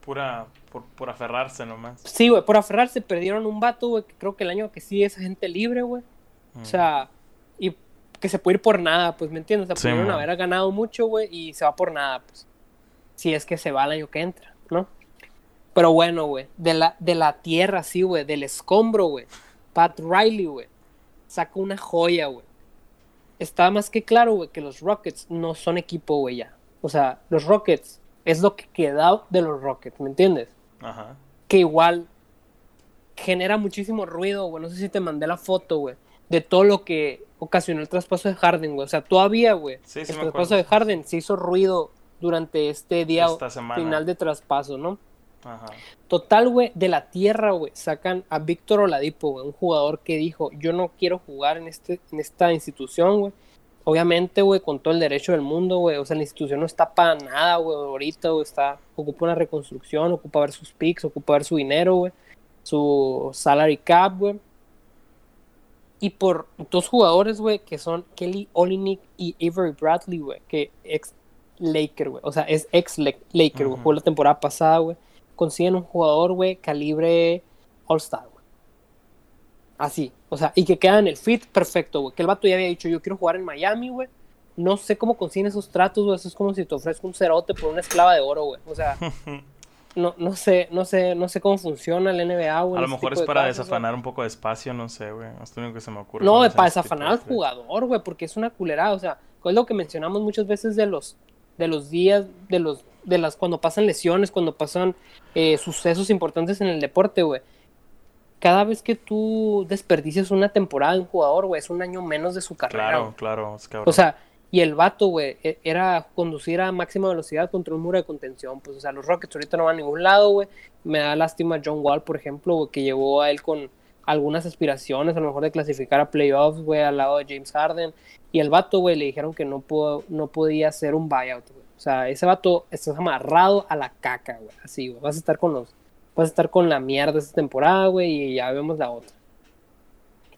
Pura, por, por aferrarse nomás. Sí, güey, por aferrarse perdieron un vato, güey, que creo que el año que sí es agente libre, güey. O sea, y que se puede ir por nada, pues, ¿me entiendes? O sea, Sí, pudieron man. haber ganado mucho, güey, y se va por nada, pues. Si es que se va el año que entra, ¿no? Pero bueno, güey, de la, de la tierra, sí, güey, del escombro, güey. Pat Riley, güey, saca una joya, güey. Está más que claro, güey, que los Rockets no son equipo, güey, ya. O sea, los Rockets es lo que queda de los Rockets, ¿me entiendes? Ajá. que igual genera muchísimo ruido, güey. No sé si te mandé la foto, güey, de todo lo que ocasionó el traspaso de Harden, güey. O sea, todavía, güey, Sí, sí el traspaso acuerdo. de Harden se hizo ruido durante este día semana. final de traspaso, ¿no? Ajá. Total, güey, de la tierra, güey, sacan a Víctor Oladipo, güey, un jugador que dijo, yo no quiero jugar en, este, en esta institución, güey. Obviamente, güey, con todo el derecho del mundo, güey. O sea, la institución no está para nada, güey, ahorita, güey, está, ocupa una reconstrucción, ocupa ver sus picks, ocupa ver su dinero, güey. Su salary cap, güey. Y por dos jugadores, güey, que son Kelly Olynyk y Avery Bradley, güey, que ex Laker, güey. O sea, es ex La- Laker, güey. Fue la temporada pasada, güey. Consiguen un jugador, güey, calibre All-Star, güey. Así. O sea, y que queda en el fit perfecto, güey. Que el vato ya había dicho, yo quiero jugar en Miami, güey. No sé cómo consiguen esos tratos, güey. Eso es como si te ofrezco un cerote por una esclava de oro, güey. O sea, no, no sé, no sé, no sé cómo funciona el NBA, güey. A lo mejor es de para güey. desafanar un poco de espacio, no sé, güey. Es lo único que se me ocurre. No, para tipo desafanar de al jugador, güey, porque es una culerada, o sea, es lo que mencionamos muchas veces de los de los días, de los de las cuando pasan lesiones, cuando pasan eh, sucesos importantes en el deporte, güey. Cada vez que tú desperdicias una temporada de un jugador, güey, es un año menos de su carrera. Claro, güey. claro, es cabrón. O sea, y el vato, güey, e- era conducir a máxima velocidad contra un muro de contención. Pues, o sea, los Rockets ahorita no van a ningún lado, güey. Me da lástima John Wall, por ejemplo, güey, que llevó a él con algunas aspiraciones, a lo mejor de clasificar a playoffs, güey, al lado de James Harden. Y el vato, güey, le dijeron que no, pudo, no podía hacer un buyout, güey. O sea, ese vato estás amarrado a la caca, güey. Así, güey. Vas a estar con los. Vas a estar con la mierda esta temporada, güey, y ya vemos la otra.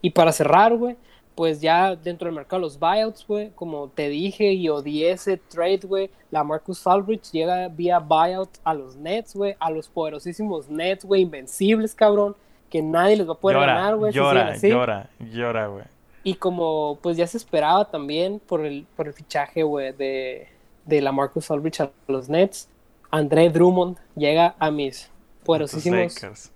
Y para cerrar, güey, pues ya dentro del mercado los buyouts, güey, como te dije y odié ese trade, güey, la Marcus Aldridge llega vía buyout a los Nets, güey, a los poderosísimos Nets, güey, invencibles, cabrón, que nadie les va a poder ganar, güey. Llora, llora, llora, güey. Y como pues ya se esperaba también por el, por el fichaje, güey, de, de la Marcus Aldridge a los Nets, André Drummond llega a mis poderosísimos Lakers.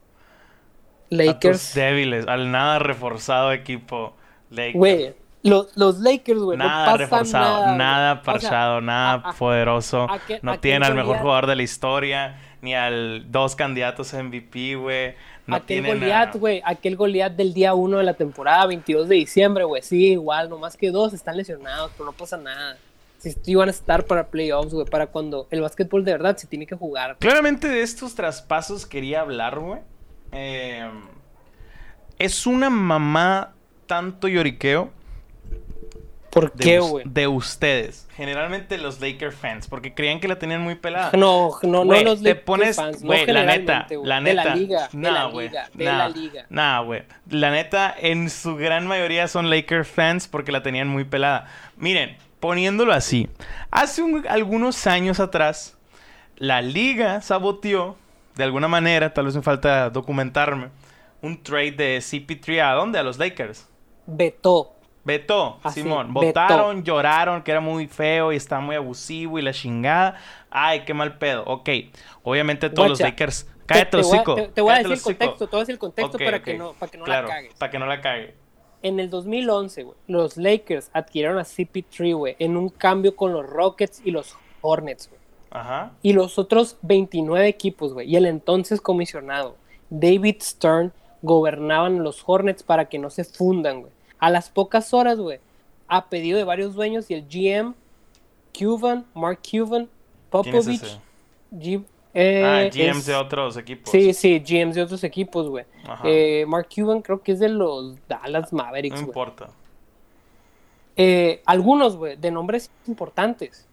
Lakers. débiles, al nada reforzado equipo Lakers. Güey, los, los Lakers, güey, no Nada pasa reforzado, nada. nada. O sea, nada a- a- poderoso. no tienen al mejor jugador de la historia, ni al dos candidatos a MVP, güey. No aquel tienen a- Goliat, güey, aquel Goliat del día 1 de la temporada, 22 de diciembre, güey, sí, igual, nomás que dos están lesionados, pero no pasa nada. Si van a estar para playoffs, güey, para cuando el básquetbol de verdad se tiene que jugar. Claramente de estos traspasos quería hablar, güey. Eh, es una mamá tanto lloriqueo ¿Por de, qué, güey? de ustedes. Generalmente los Laker fans, porque creían que la tenían muy pelada. No, no, no Güey, los te Lakers pones, fans, no güey, la neta, güey, la de neta, de la güey, liga, de nah, liga. Nah, güey, la neta, en su gran mayoría son Laker fans porque la tenían muy pelada. Miren, poniéndolo así, hace un- algunos años atrás, la liga saboteó, de alguna manera, tal vez me falta documentarme, un trade de CP3 a dónde? A los Lakers. Vetó. Vetó, Así, Simón. vetó. Votaron, lloraron, que era muy feo y estaba muy abusivo y la chingada. Ay, qué mal pedo. Ok. Obviamente todos los Lakers. Te- Cállate te, los voy a- te- te voy a decir el contexto, te voy a decir el contexto para, que no, para que no Claro, la cagues. Para que no la cague. En el 2011, güey, los Lakers adquirieron a CP3, güey, en un cambio con los Rockets y los Hornets, güey. Ajá. Y los otros 29 equipos, güey, y el entonces comisionado David Stern gobernaban los Hornets para que no se fundan, güey. A las pocas horas, güey, a pedido de varios dueños y el GM, Cuban, Mark Cuban, ¿Quién es Popovich, ese? G- eh, ah, GMs es- de otros equipos. Sí, sí, GMs de otros equipos, güey. Eh, Mark Cuban creo que es de los Dallas Mavericks, no importa. Eh, algunos, güey, de nombres importantes,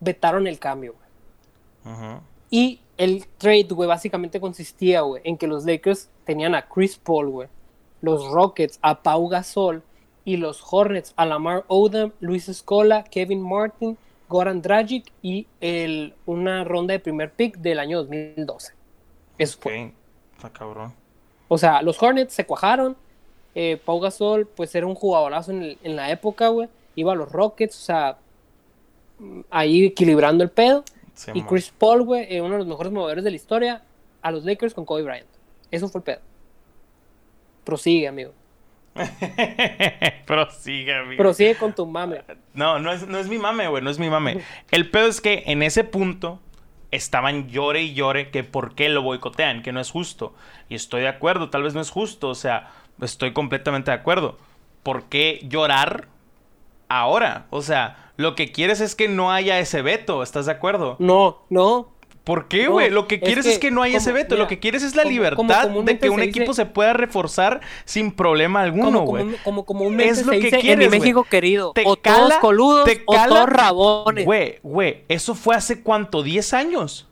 vetaron el cambio, güey. Ajá. Y el trade, güey, básicamente consistía, güey, en que los Lakers tenían a Chris Paul, güey, los Rockets a Pau Gasol y los Hornets a Lamar Odom, Luis Escola, Kevin Martin, Goran Dragic y el, una ronda de primer pick del año 2012. Eso fue. Está cabrón. O sea, los Hornets se cuajaron. Eh, Pau Gasol, pues era un jugadorazo en, el- en la época, güey. Iba a los Rockets, o sea, mm, ahí equilibrando el pedo. Sí, y. Chris Paul, güey, eh, uno de los mejores movedores de la historia, a los Lakers con Kobe Bryant. Eso fue el pedo. Prosigue, amigo. Prosigue, amigo. Prosigue con tu mame. No, no es, no es mi mame, güey, no es mi mame. El pedo es que en ese punto estaban llore y llore que por qué lo boicotean, que no es justo. Y estoy de acuerdo, tal vez no es justo, o sea, estoy completamente de acuerdo. ¿Por qué llorar ahora? O sea, lo que quieres es que no haya ese veto, ¿estás de acuerdo? No, no. ¿Por qué, No, güey? Lo que es quieres es que que no haya ese como- veto. lo que quieres es la como- como libertad de que un equipo dice- se pueda reforzar sin problema alguno, güey. como, comúnmente Es lo se que dice quieres, en mi. México querido. Te o cala- todos coludos te o cala- todos rabones. Güey, güey, eso fue hace cuánto, 10 años.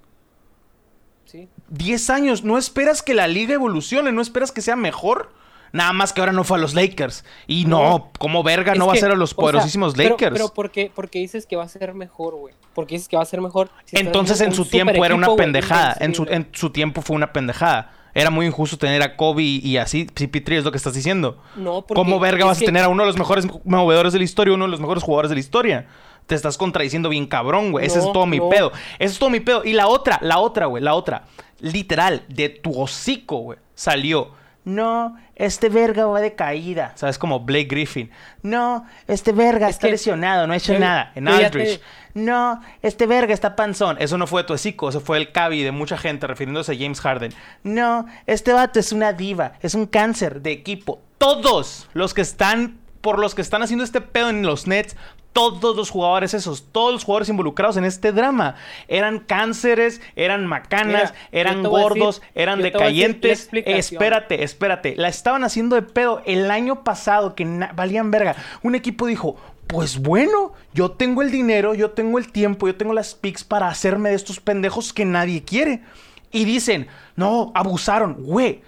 Sí. 10 años. ¿No esperas que la liga evolucione? ¿No esperas que sea mejor? Nada más que ahora no fue a los Lakers. Y no, como verga no va a ser a los o sea, poderosísimos pero- Lakers. Pero, ¿por qué, por qué dices que va a ser mejor, güey? Porque dices que va a ser mejor. si Entonces en su tiempo era una pendejada. En su, en su tiempo fue una pendejada. Era muy injusto tener a Kobe y así. CP3 es lo que estás diciendo. No, porque ¿Cómo verga vas a tener a uno de los mejores movedores de la historia, uno de los mejores jugadores de la historia? Te estás contradiciendo bien cabrón, güey. Ese No, es todo mi pedo. Ese es todo mi pedo. Y la otra, la otra, güey, la otra. Literal, de tu hocico, güey. Salió. No, este verga va de caída. ¿Sabes? Como Blake Griffin. No, este verga Es está que- lesionado, no ha hecho yo- nada. En Aldridge. te- No, este verga está panzón. Eso no fue de tu hocico, eso fue el cabi de mucha gente refiriéndose a James Harden. No, este vato es una diva, es un cáncer de equipo. Todos los que están, por los que están haciendo este pedo en los Nets, todos los jugadores esos, todos los jugadores involucrados en este drama, eran cánceres, eran macanas, Mira, eran gordos, decir- eran decayentes. espérate, espérate. La estaban haciendo de pedo el año pasado, que valían verga. Un equipo dijo, Pues bueno, yo tengo el dinero, yo tengo el tiempo, yo tengo las picks para hacerme de estos pendejos que nadie quiere. Y dicen, no, abusaron, güey.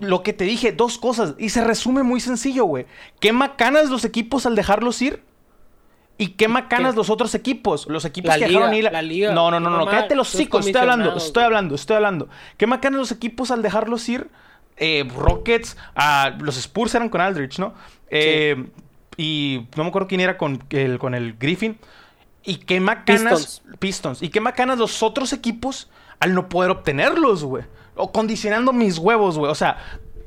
Lo que te dije, dos cosas. Y se resume muy sencillo, güey. ¿Qué macanas los equipos al dejarlos ir? ¿Y qué macanas los otros equipos? Los equipos La que liga, dejaron ir. la liga. No, no, no, no. Normal, Cállate los hocicos. Estoy hablando, estoy hablando, estoy hablando. ¿Qué macanas los equipos al dejarlos ir? Eh, Rockets, ah, los Spurs eran con Aldrich, ¿no? Eh, Y no me acuerdo quién era con el, con el Griffin. Y qué macanas. Pistons. Y qué macanas los otros equipos al no poder obtenerlos, güey. O condicionando mis huevos, güey. O sea,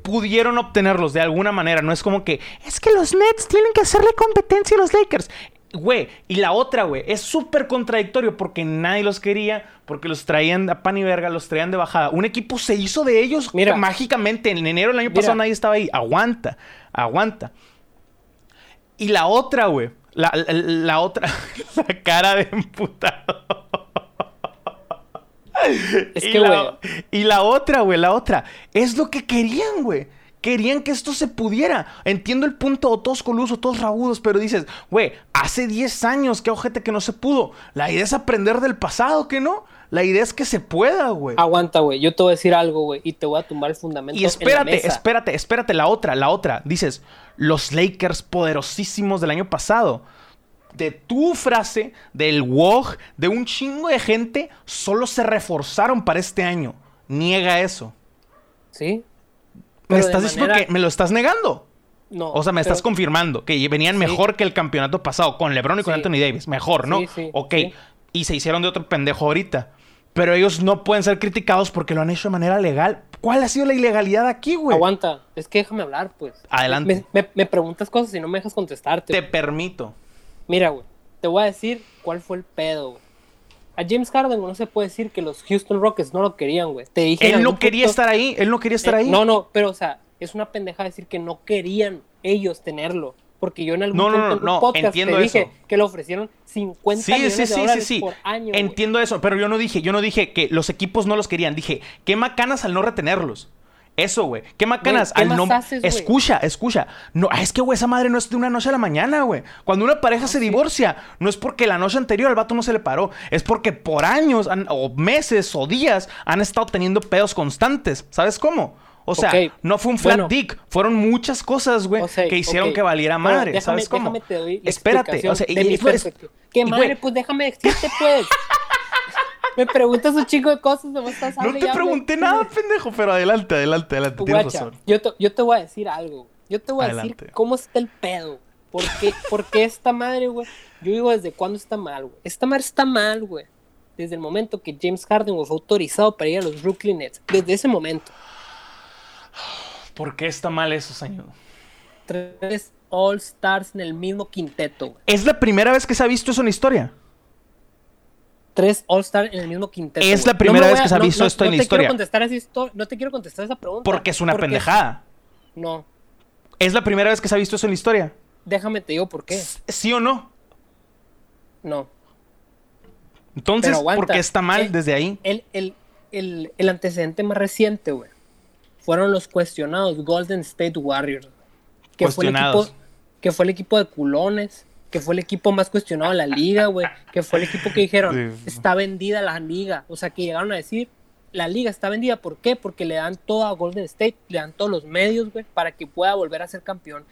pudieron obtenerlos de alguna manera. No es como que. Es que los Nets tienen que hacerle competencia a los Lakers. Güey, y la otra, güey, es súper contradictorio porque nadie los quería, porque los traían a pan y verga, los traían de bajada. Un equipo se hizo de ellos Mira. mágicamente. En enero del año Mira. pasado nadie estaba ahí. Aguanta, aguanta. Y la otra, güey. La, la- la otra. La cara de emputado. Es y, que, la, y la otra, güey, la otra. Es lo que querían, güey. Querían que esto se pudiera. Entiendo el punto, o todos colusos, todos rabudos, pero dices, güey, hace 10 años, qué ojete que no se pudo. La idea es aprender del pasado, ¿que no? La idea es que se pueda, güey. Aguanta, güey. Yo te voy a decir algo, güey. Y te voy a tumbar el fundamento. Y en la espérate, mesa. espérate, espérate, la otra, la otra. Dices, los Lakers poderosísimos del año pasado. De tu frase, del WOG, de un chingo de gente, solo se reforzaron para este año. Niega eso. Sí. Me Pero estás diciendo que me lo estás negando. No. O sea, me estás pero- confirmando que venían Sí. mejor que el campeonato pasado con LeBron y con Sí. Anthony Davis. Mejor, ¿no? Sí, sí, ok. Y se hicieron de otro pendejo ahorita. Pero ellos no pueden ser criticados porque lo han hecho de manera legal. ¿Cuál ha sido la ilegalidad aquí, güey? Aguanta. Es que déjame hablar, pues. Adelante. Me, me- me preguntas cosas y no me dejas contestarte. Te permito. Mira, güey. Te voy a decir cuál fue el pedo, güey. A James Harden no se puede decir que los Houston Rockets no lo querían, güey. Te dije. en Él no quería punto- estar ahí. Él no quería estar Eh, ahí. No, no, pero o sea, es una pendeja decir que no querían ellos tenerlo. Porque yo en algún No, no, punto no, en un no, podcast entiendo te dije eso. que le ofrecieron 50 Sí, millones sí, de sí, sí, dólares sí. por año. güey. Entiendo eso, pero yo no dije, yo no dije que los equipos no los querían. Dije, qué macanas al no retenerlos. Eso, güey. Qué macanas Güey, ¿qué al no. más haces, escucha, escucha. No, es que, güey, esa madre no es de una noche a la mañana, güey. Cuando una pareja se divorcia, no es porque la noche anterior al vato no se le paró. Es porque por años, han- o meses, o días, han estado teniendo pedos constantes. ¿Sabes cómo? O sea, no fue un flat bueno. dick. Fueron muchas cosas, güey, O sea, que hicieron que valiera Bueno, madre. déjame- ¿Sabes cómo? déjame te doy la Espérate, o sea, y. ¿Qué y, madre? Pues déjame decirte, pues. me preguntas un chico de cosas, nomás estás No hable y te pregunté nada, pendejo, pero adelante, adelante, adelante. Tienes Guacha, razón. yo te, yo te voy a decir algo. Yo te voy a Adelante. decir cómo está el pedo. ¿Por qué, por qué esta madre, güey? Yo digo desde cuándo está mal, güey. Esta madre está mal, güey. Desde el momento que James Harden fue autorizado para ir a los Brooklyn Nets. Desde ese momento. ¿Por qué está mal eso, señor? Tres All Stars en el mismo quinteto, güey. ¿Es la primera vez que se ha visto eso en la historia? Tres All Stars en el mismo quinteto. Es la primera me vez que se ha visto esto en la historia. Quiero contestar esa histo- no te quiero contestar esa pregunta. Porque es una porque- pendejada. No. ¿Es la primera vez que se ha visto eso en la historia? Déjame te digo por qué. ¿Sí o no? No. Entonces. ¿por qué está mal desde ahí? El, el, el, el antecedente más reciente, güey, fueron los cuestionados Golden State Warriors. Que fue, el Cuestionados. equipo, que fue el equipo de culones, que fue el equipo más cuestionado de la liga, güey. Que fue el equipo que dijeron, Sí. está vendida la liga. O sea, que llegaron a decir, la liga está vendida. ¿Por qué? Porque le dan todo a Golden State, le dan todos los medios, güey, para que pueda volver a ser campeón.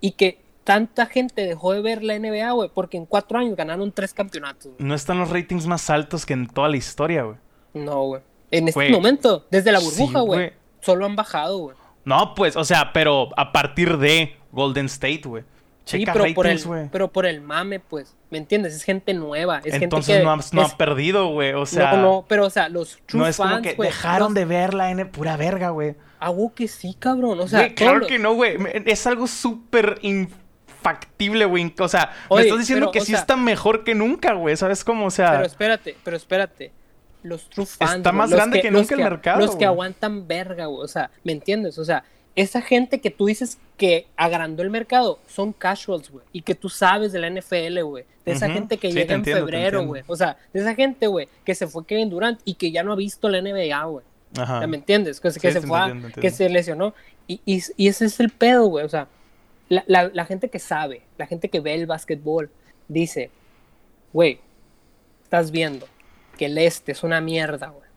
Y que tanta gente dejó de ver la NBA, güey, porque en cuatro años ganaron tres campeonatos. No están los ratings más altos que en toda la historia, güey. No, güey. En este momento, desde la burbuja, güey, güey. solo han bajado, güey. No, pues, o sea, pero a partir de Golden State, güey. Sí, pero por, el, pero por el mame, pues, ¿me entiendes? Es gente nueva, es Entonces gente que... no, ha, no es- perdido, güey. O sea, no, no, no, pero o sea, los true es como que dejaron los- de ver la N pura verga, güey. Ah, que sí, cabrón, o sea... Güey, claro que no, güey. Es algo súper infactible, güey. O sea, Oye, me estás diciendo pero, que sí sea- está mejor que nunca, güey. ¿Sabes cómo? O sea, Pero espérate, pero espérate. Los true fans. Está más grande que nunca el mercado, Los que aguantan verga, güey. O sea, ¿me entiendes? O sea, esa gente que tú dices que agrandó el mercado son casuals, güey. Y que tú sabes de la NFL, güey. De esa gente que Sí, llega en febrero, güey. O sea, de esa gente, güey, que se fue Kevin Durant y que ya no ha visto la NBA, güey. Ajá. ¿Me entiendes? Que, se- que fue, a- entiendo, que se lesionó. Y, y, y ese es el pedo, güey. O sea, la, la, la gente que sabe, la gente que ve el básquetbol, dice, güey, estás viendo que el este es una mierda, güey.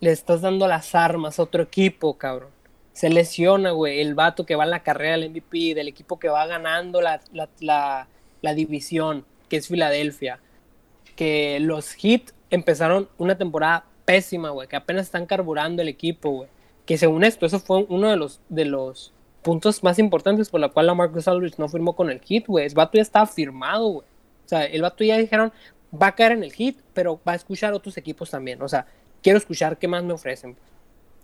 Le estás dando las armas a otro equipo, cabrón. Se lesiona, güey, el vato que va en la carrera del MVP, del equipo que va ganando la, la, la, la división, que es Filadelfia. Que los Heat empezaron una temporada pésima, güey, que apenas están carburando el equipo, güey. Que según esto, eso fue uno de los, de los puntos más importantes por la cual la Marcus Aldridge no firmó con el Heat, güey. El vato ya estaba firmado, güey. O sea, el vato ya dijeron, va a caer en el Heat, pero va a escuchar otros equipos también. O sea, quiero escuchar qué más me ofrecen.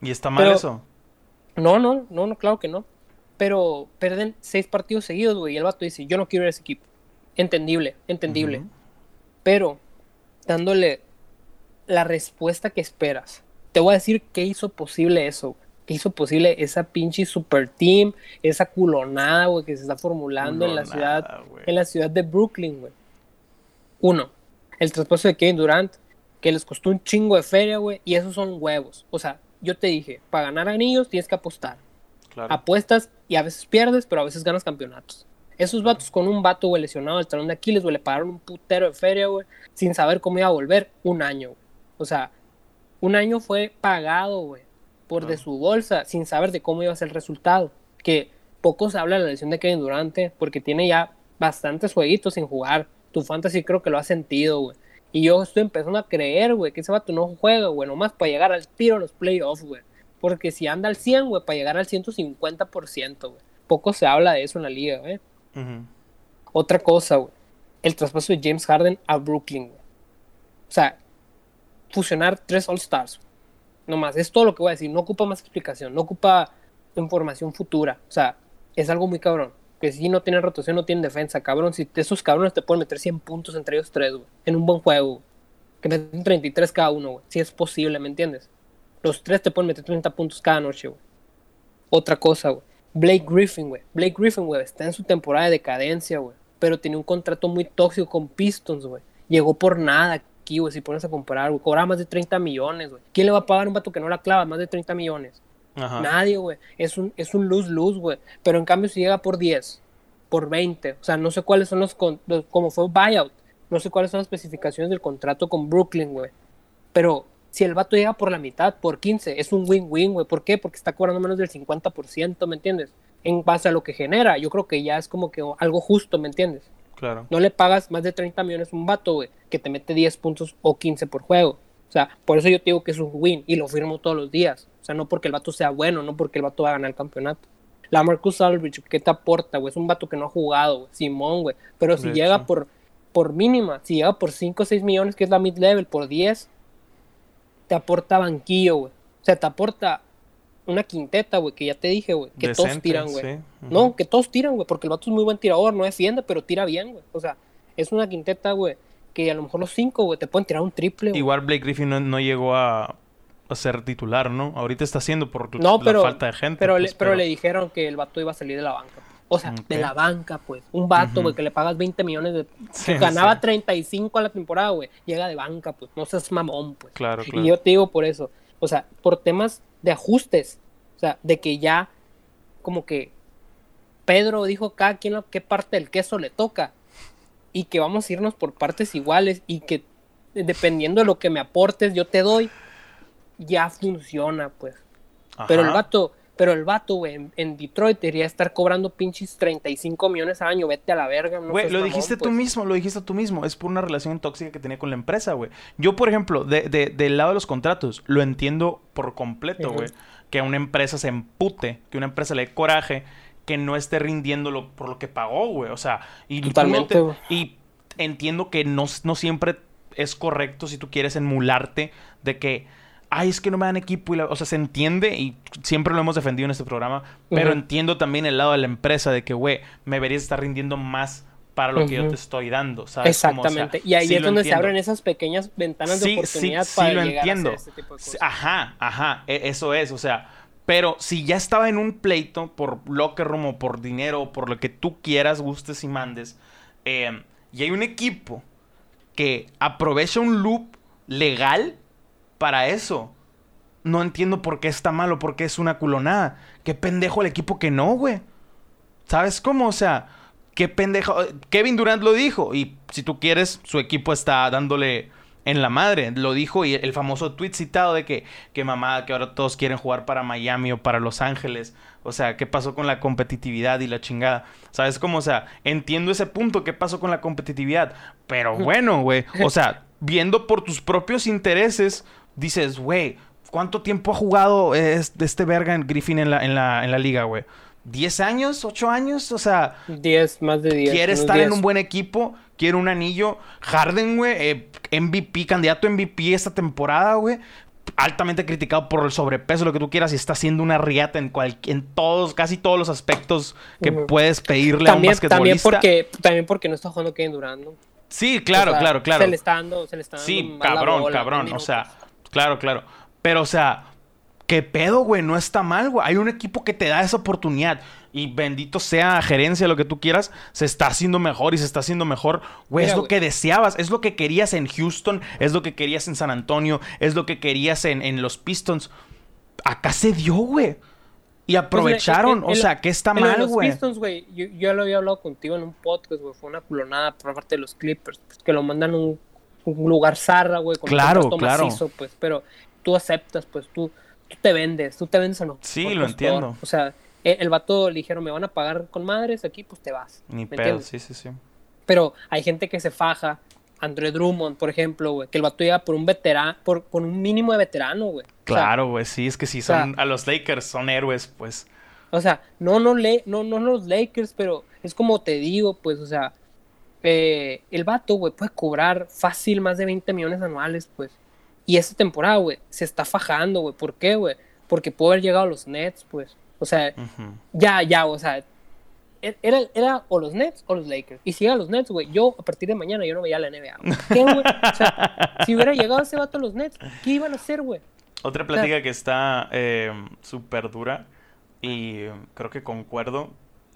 ¿Y está mal Pero- eso? No, no, no, no, claro que no. Pero pierden seis partidos seguidos, güey. Y el vato dice, yo no quiero ir a ese equipo. Entendible, entendible. Pero dándole la respuesta que esperas. Te voy a decir qué hizo posible eso, güey. ¿Qué hizo posible esa pinche super team, esa culonada, güey, que se está formulando en la ciudad, en la ciudad de Brooklyn, güey? Uno, el traspaso de Kevin Durant, que les costó un chingo de feria, güey, y esos son huevos. O sea, yo te dije, para ganar anillos tienes que apostar. Claro. Apuestas y a veces pierdes, pero a veces ganas campeonatos. Esos vatos con un vato, güey, lesionado del talón de Aquiles, güey, le pagaron un putero de feria, güey, sin saber cómo iba a volver un año, güey. O sea, un año fue pagado, güey, por de su bolsa, sin saber de cómo iba a ser el resultado. Que poco se habla de la lesión de Kevin Durante, porque tiene ya bastantes jueguitos sin jugar. Tu fantasy creo que lo ha sentido, güey. Y yo estoy empezando a creer, güey, que ese vato no juega, güey, nomás para llegar al tiro a los playoffs, güey. Porque si anda al 100, güey, para llegar al 150%, güey. Poco se habla de eso en la liga, güey. Otra cosa, güey. El traspaso de James Harden a Brooklyn, güey. O sea, fusionar tres All-Stars. Nomás, es todo lo que voy a decir. No ocupa más explicación. No ocupa información futura. O sea, es algo muy cabrón. Que si no tienen rotación, no tienen defensa, cabrón. Si esos cabrones te pueden meter 100 puntos entre ellos tres. En un buen juego. Que meten 33 cada uno. Si es posible, ¿me entiendes? Los tres te pueden meter 30 puntos cada noche, güey. Otra cosa, güey. Blake Griffin, güey. Blake Griffin, güey, está en su temporada de decadencia, güey. Pero tenía un contrato muy tóxico con Pistons, güey. Llegó por nada aquí, güey, si pones a comparar, güey. Cobraba más de 30 millones, güey. ¿Quién le va a pagar un vato que no la clava más de 30 millones? Ajá. Nadie, güey. Es un, es un lose-lose, güey. Pero en cambio, si llega por 10, por 20, o sea, no sé cuáles son los, con- los- como fue buyout, no sé cuáles son las especificaciones del contrato con Brooklyn, güey. Pero si el vato llega por la mitad, por 15, es un win-win, güey. ¿Por qué? Porque está cobrando menos del 50%, ¿me entiendes? En base a lo que genera, yo creo que ya es como que algo justo, ¿me entiendes? Claro. No le pagas más de 30 millones a un vato, güey, que te mete 10 puntos o 15 por juego. O sea, por eso yo te digo que es un win y lo firmo todos los días. O sea, no porque el vato sea bueno, no porque el vato va a ganar el campeonato. La Marcus Aldridge, ¿qué te aporta, güey? Es un vato que no ha jugado, güey. Simón, güey. Pero si De llega hecho. por, por mínima, si llega por 5 o 6 millones, que es la mid-level, por 10, te aporta banquillo, güey. O sea, te aporta una quinteta, güey, que ya te dije, güey, que todos tiran, güey. sí. No, que todos tiran, güey, porque el vato es muy buen tirador, no defiende, pero tira bien, güey. O sea, es una quinteta, güey, que a lo mejor los cinco, güey, te pueden tirar un triple, güey. Igual Blake Griffin no, no llegó a, a ser titular, ¿no? Ahorita está haciendo por No, la pero, falta de gente. pero, pues, le, pero le dijeron que el vato iba a salir de la banca. O sea, de la banca, pues. Un vato, güey, que le pagas 20 millones de... Sí, que ganaba sí. 35 a la temporada, güey. Llega de banca, pues. No seas mamón, pues. Claro, claro. Y yo te digo por eso. O sea, por temas de ajustes. O sea, de que ya como que Pedro dijo cada quien qué parte del queso le toca. Y que vamos a irnos por partes iguales y que dependiendo de lo que me aportes yo te doy, ya funciona, pues. Pero el vato, pero el vato, güey, en, en Detroit debería estar cobrando pinches 35 millones al año. Vete a la verga. no Güey, lo mamón, dijiste tú pues. mismo, lo dijiste tú mismo. Es por una relación tóxica que tenía con la empresa, güey. Yo, por ejemplo, de, de- del lado de los contratos, lo entiendo por completo, güey. Que una empresa se empute, que una empresa le dé coraje, que no esté rindiéndolo por lo que pagó, güey. O sea, y Totalmente, güey. Y entiendo que no, no siempre es correcto si tú quieres emularte de que, ay, es que no me dan equipo. Y la- o sea, se entiende y siempre lo hemos defendido en este programa. Pero entiendo también el lado de la empresa de que, güey, me deberías estar rindiendo más para lo que yo te estoy dando, ¿sabes? Como, o sea, Exactamente. y ahí sí es donde se abren esas pequeñas ventanas de Sí, oportunidad sí para lo llegar entiendo. a hacer este tipo de cosas. Ajá, ajá, e- eso es, o sea, pero si ya estaba en un pleito por locker room o por dinero o por lo que tú quieras, gustes y mandes, eh, y hay un equipo que aprovecha un loop legal para eso, no entiendo por qué está malo, por qué es una culonada. Qué pendejo el equipo que no, güey. ¿Sabes cómo? O sea, qué pendejo. Kevin Durant lo dijo. Y si tú quieres, su equipo está dándole en la madre. Lo dijo y el famoso tweet citado de que, que mamá, que ahora todos quieren jugar para Miami o para Los Ángeles. O sea, ¿qué pasó con la competitividad y la chingada? ¿Sabes cómo? O sea, entiendo ese punto, ¿qué pasó con la competitividad? Pero bueno, güey. O sea, viendo por tus propios intereses, dices, güey, ¿cuánto tiempo ha jugado este verga en Griffin en la, en la, en la liga, güey? ¿10 años? ¿8 años? O sea... 10, más de 10. Quiere estar en un buen equipo, quiere un anillo. Harden, güey, eh, MVP, candidato MVP esta temporada, güey. Altamente criticado por el sobrepeso, lo que tú quieras, y está haciendo una riata en, cual, en todos, casi todos los aspectos que puedes pedirle a un basquetbolista. También porque, también porque no está jugando Kevin Durant, Sí, claro, claro, claro. Se le está dando, se le está dando Sí, cabrón, cabrón. O sea, claro, claro. Pero, o sea, ¿Qué pedo, güey? No está mal, güey. Hay un equipo que te da esa oportunidad. Y bendito sea gerencia, lo que tú quieras, se está haciendo mejor y se está haciendo mejor. Güey, es lo que deseabas, es lo que querías en Houston, es lo que querías en San Antonio, es lo que querías en, los Pistons. Acá se dio, güey. Y pues, aprovecharon, o sea, ¿qué está mal, güey? Los Pistons, güey, yo, yo, lo había hablado contigo en un podcast, güey, fue una culonada por parte de los Clippers, pues, que lo mandan a un, lugar zarra, güey, con claro, claro. pues, pero tú aceptas, pues, tú tú te vendes, tú te vendes a lo Sí, lo entiendo. O sea, e, el, vato le dijeron, me van a pagar con madres aquí, pues te vas. Ni pedo, sí, sí, sí. Pero hay gente que se faja. André Drummond, por ejemplo, güey, que el vato llega por un veterano, por, un mínimo de veterano, güey. Claro, güey, sí, es que sí, son, a los Lakers son héroes, pues. O sea, no, no, le, no, no los Lakers, pero es como te digo, pues, o sea, eh, el vato, güey, puede cobrar fácil más de 20 millones anuales, pues. Y esta temporada, güey, se está fajando, güey. ¿Por qué, güey? Porque pudo haber llegado a los Nets, pues. O sea, ya, ya, o sea, e-, era, era o los Nets o los Lakers. Y si llega a los Nets, güey, yo a partir de mañana yo no veía la NBA. ¿Qué, güey? O sea, si hubiera llegado ese vato a los Nets, ¿qué iban a hacer, güey? Otra plática que está eh, súper dura y creo que concuerdo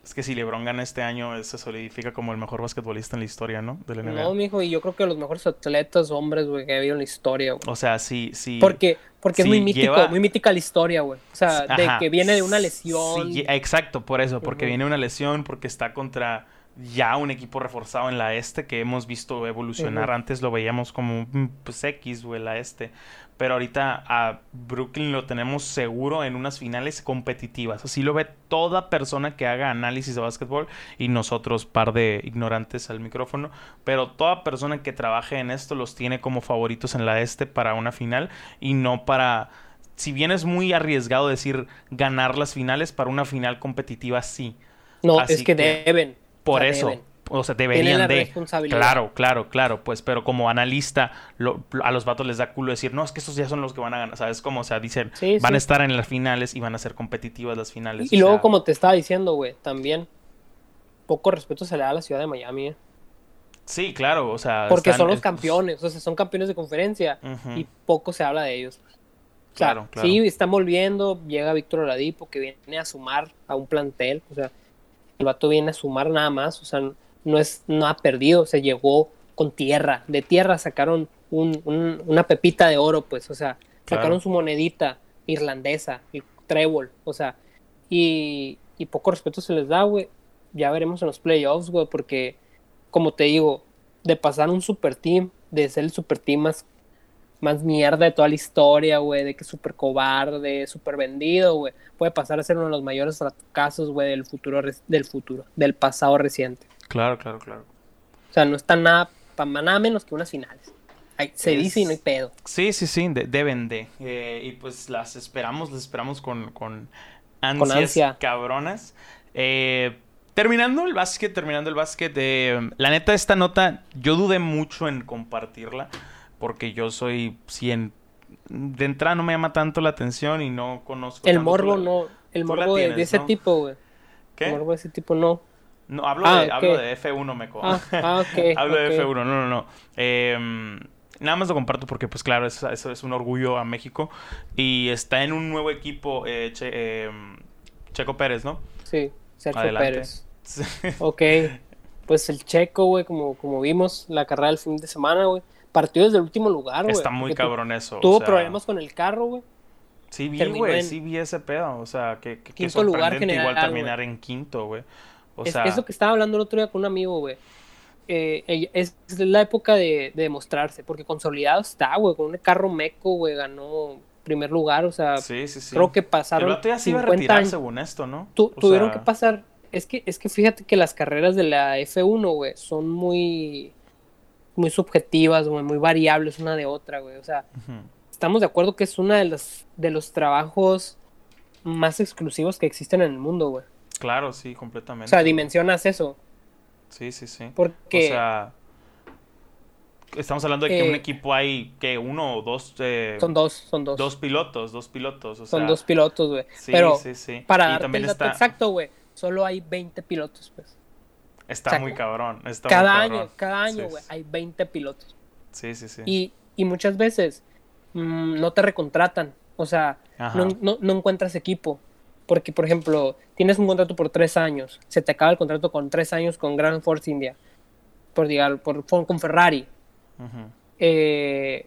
es que si LeBron gana este año, se solidifica como el mejor basquetbolista en la historia, ¿no? Del NBA. No, mijo, y yo creo que los mejores atletas hombres, güey, que ha habido en la historia, güey. O sea, sí, sí. Porque, porque es muy mítico, muy mítica la historia, güey. O sea, de que viene de una lesión. Sí, exacto, por eso, porque viene de una lesión, porque está contra ya un equipo reforzado en la este que hemos visto evolucionar. Antes lo veíamos como pues X, güey, la este. Pero ahorita a Brooklyn lo tenemos seguro en unas finales competitivas. Así lo ve toda persona que haga análisis de básquetbol y nosotros, par de ignorantes al micrófono. Pero toda persona que trabaje en esto los tiene como favoritos en la este para una final y no para si bien es muy arriesgado decir ganar las finales, para una final competitiva sí. No, es que, deben. Por eso, o sea, deberían de. Claro, claro, claro. Pues, pero como analista, a los vatos les da culo decir, no, es que estos ya son los que van a ganar. ¿Sabes cómo? O sea, dicen, van a estar en las finales y van a ser competitivas las finales. Y, luego, como te estaba diciendo, güey, también poco respeto se le da a la ciudad de Miami, ¿eh? Sí, claro, o sea. Porque son los campeones, o sea, son campeones de conferencia y poco se habla de ellos. claro, claro. Sí, están volviendo, llega Víctor Oladipo que viene a sumar a un plantel, o sea, el vato viene a sumar nada más, o sea, no, es, no ha perdido, se llegó con tierra, de tierra sacaron una pepita de oro, pues, o sea, sacaron su monedita irlandesa, el trébol, o sea, y, y poco respeto se les da, güey. Ya veremos en los playoffs, güey, porque, como te digo, de pasar un super team, de ser el super team más más mierda de toda la historia, güey, de que es súper cobarde, súper vendido, güey, puede pasar a ser uno de los mayores casos, güey, del futuro, del futuro, del pasado reciente. Claro, claro, claro. O sea, no está nada, para nada menos que unas finales. se dice y no hay pedo. Sí, sí, sí, deben de. Eh, y pues las esperamos, las esperamos con, con ansias con ansia. cabronas. Eh, terminando el básquet, terminando el básquet, eh, la neta, esta nota, yo dudé mucho en compartirla porque yo soy 100 de entrada no me llama tanto la atención y no conozco el morbo no el morbo de, ese tipo güey. ¿Qué? el morbo de ese tipo no. No hablo ah, de hablo de F1 me ah, ah okay, hablo de F1 no no no. Eh, nada más lo comparto porque pues claro eso, es un orgullo a México y está en un nuevo equipo eh, em, Checo Pérez no sí Sergio Pérez. Ok pues el Checo güey como como vimos la carrera del fin de semana güey partió desde el último lugar, güey. Está muy cabrón eso. Tuvo problemas con el carro, güey. Sí vi, güey, sí vi ese pedo. O sea, que, que, quinto lugar general, igual terminar en quinto, güey. O es, sea, es lo que estaba hablando el otro día con un amigo, güey. Eh, es, es la época de, de demostrarse, porque consolidado está, güey, con un carro meco, güey, ganó primer lugar, o sea, sí, sí, sí. creo que El pasaron vato ya se iba a 50 retirar años. según esto, ¿no? Tu- tuvieron sea, que pasar, es que, es que fíjate que las carreras de la F1, güey, son muy, muy subjetivas, güey, muy variables una de otra, güey, o sea, estamos de acuerdo que es uno de los, de los trabajos más exclusivos que existen en el mundo, güey. Claro, sí, completamente. O sea, dimensionas eso, Sí, sí, sí. porque... O sea, estamos hablando de que Eh, un equipo hay que uno o dos, eh, Son dos, son dos. dos pilotos, dos pilotos, o son dos pilotos, güey. sí, Pero sí, sí. para Y darte también el dato está, exacto, güey, solo hay 20 pilotos, pues. Está o sea, muy cabrón, está cada muy año, cada año, güey, sí. hay 20 pilotos. Sí, sí, sí. Y, y muchas veces mm, no te recontratan. O sea, no, no- no encuentras equipo. Porque, por ejemplo, tienes un contrato por tres años. Se te acaba el contrato con tres años con Grand Force India. Por, digar, por, con Ferrari. Eh,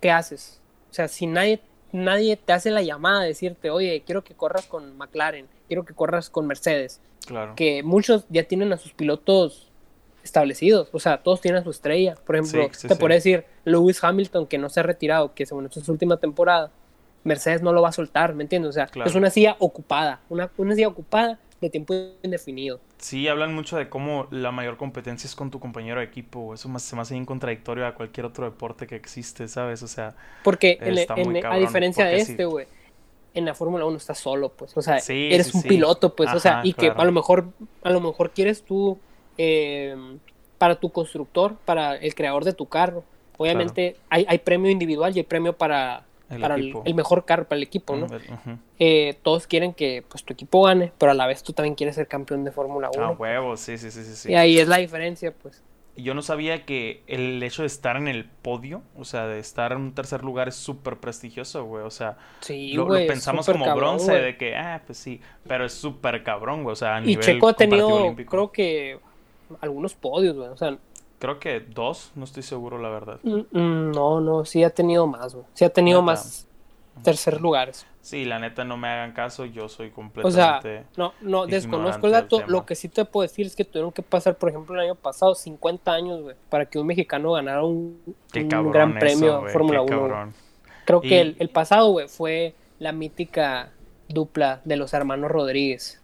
¿qué haces? O sea, si nadie, nadie te hace la llamada de decirte, oye, quiero que corras con McLaren, quiero que corras con Mercedes, Claro. que muchos ya tienen a sus pilotos establecidos, o sea, todos tienen a su estrella. Por ejemplo, Sí, sí, te sí. podría decir Lewis Hamilton, que no se ha retirado, que según esto es su última temporada, Mercedes no lo va a soltar, ¿me entiendes? O sea, Claro. es una silla ocupada, una, una silla ocupada de tiempo indefinido. Sí, hablan mucho de cómo la mayor competencia es con tu compañero de equipo. Eso más- se me hace bien contradictorio a cualquier otro deporte que existe, ¿sabes? O sea, Porque en- en- a diferencia de este, güey, en la Fórmula 1 estás solo, pues. O sea, Sí, eres sí, un piloto, pues. o sea, y que a lo mejor, a lo mejor quieres tú, eh, para tu constructor, para el creador de tu carro. Obviamente hay, hay premio individual y hay premio para, el para el, mejor carro, para el equipo, ¿no? Eh, todos quieren que pues, tu equipo gane, pero a la vez tú también quieres ser campeón de Fórmula 1. Ah, huevo, sí, sí, sí, sí. Y ahí es la diferencia, pues. Y Yo no sabía que el hecho de estar en el podio, o sea, de estar en un tercer lugar es súper prestigioso, güey. O sea, Sí, lo, lo pensamos como cabrón, bronce, de que, ah, pues sí, pero es súper cabrón, güey. O sea, a Y nivel Checo ha tenido, olímpico. creo que, algunos podios, güey. O sea, Creo que dos, no estoy seguro, la verdad. Mm, mm, No, no, sí ha tenido más, güey. Sí ha tenido Neta. más tercer lugares. Sí, la neta, no me hagan caso, yo soy O sea, completamente... no, no, desconozco el dato. Lo que sí te puedo decir es que tuvieron que pasar, por ejemplo, el año pasado 50 años, güey, para que un mexicano ganara un, gran eso, premio Fórmula qué 1. güey. cabrón. Creo Y- que el, el pasado, güey, fue la mítica dupla de los hermanos Rodríguez.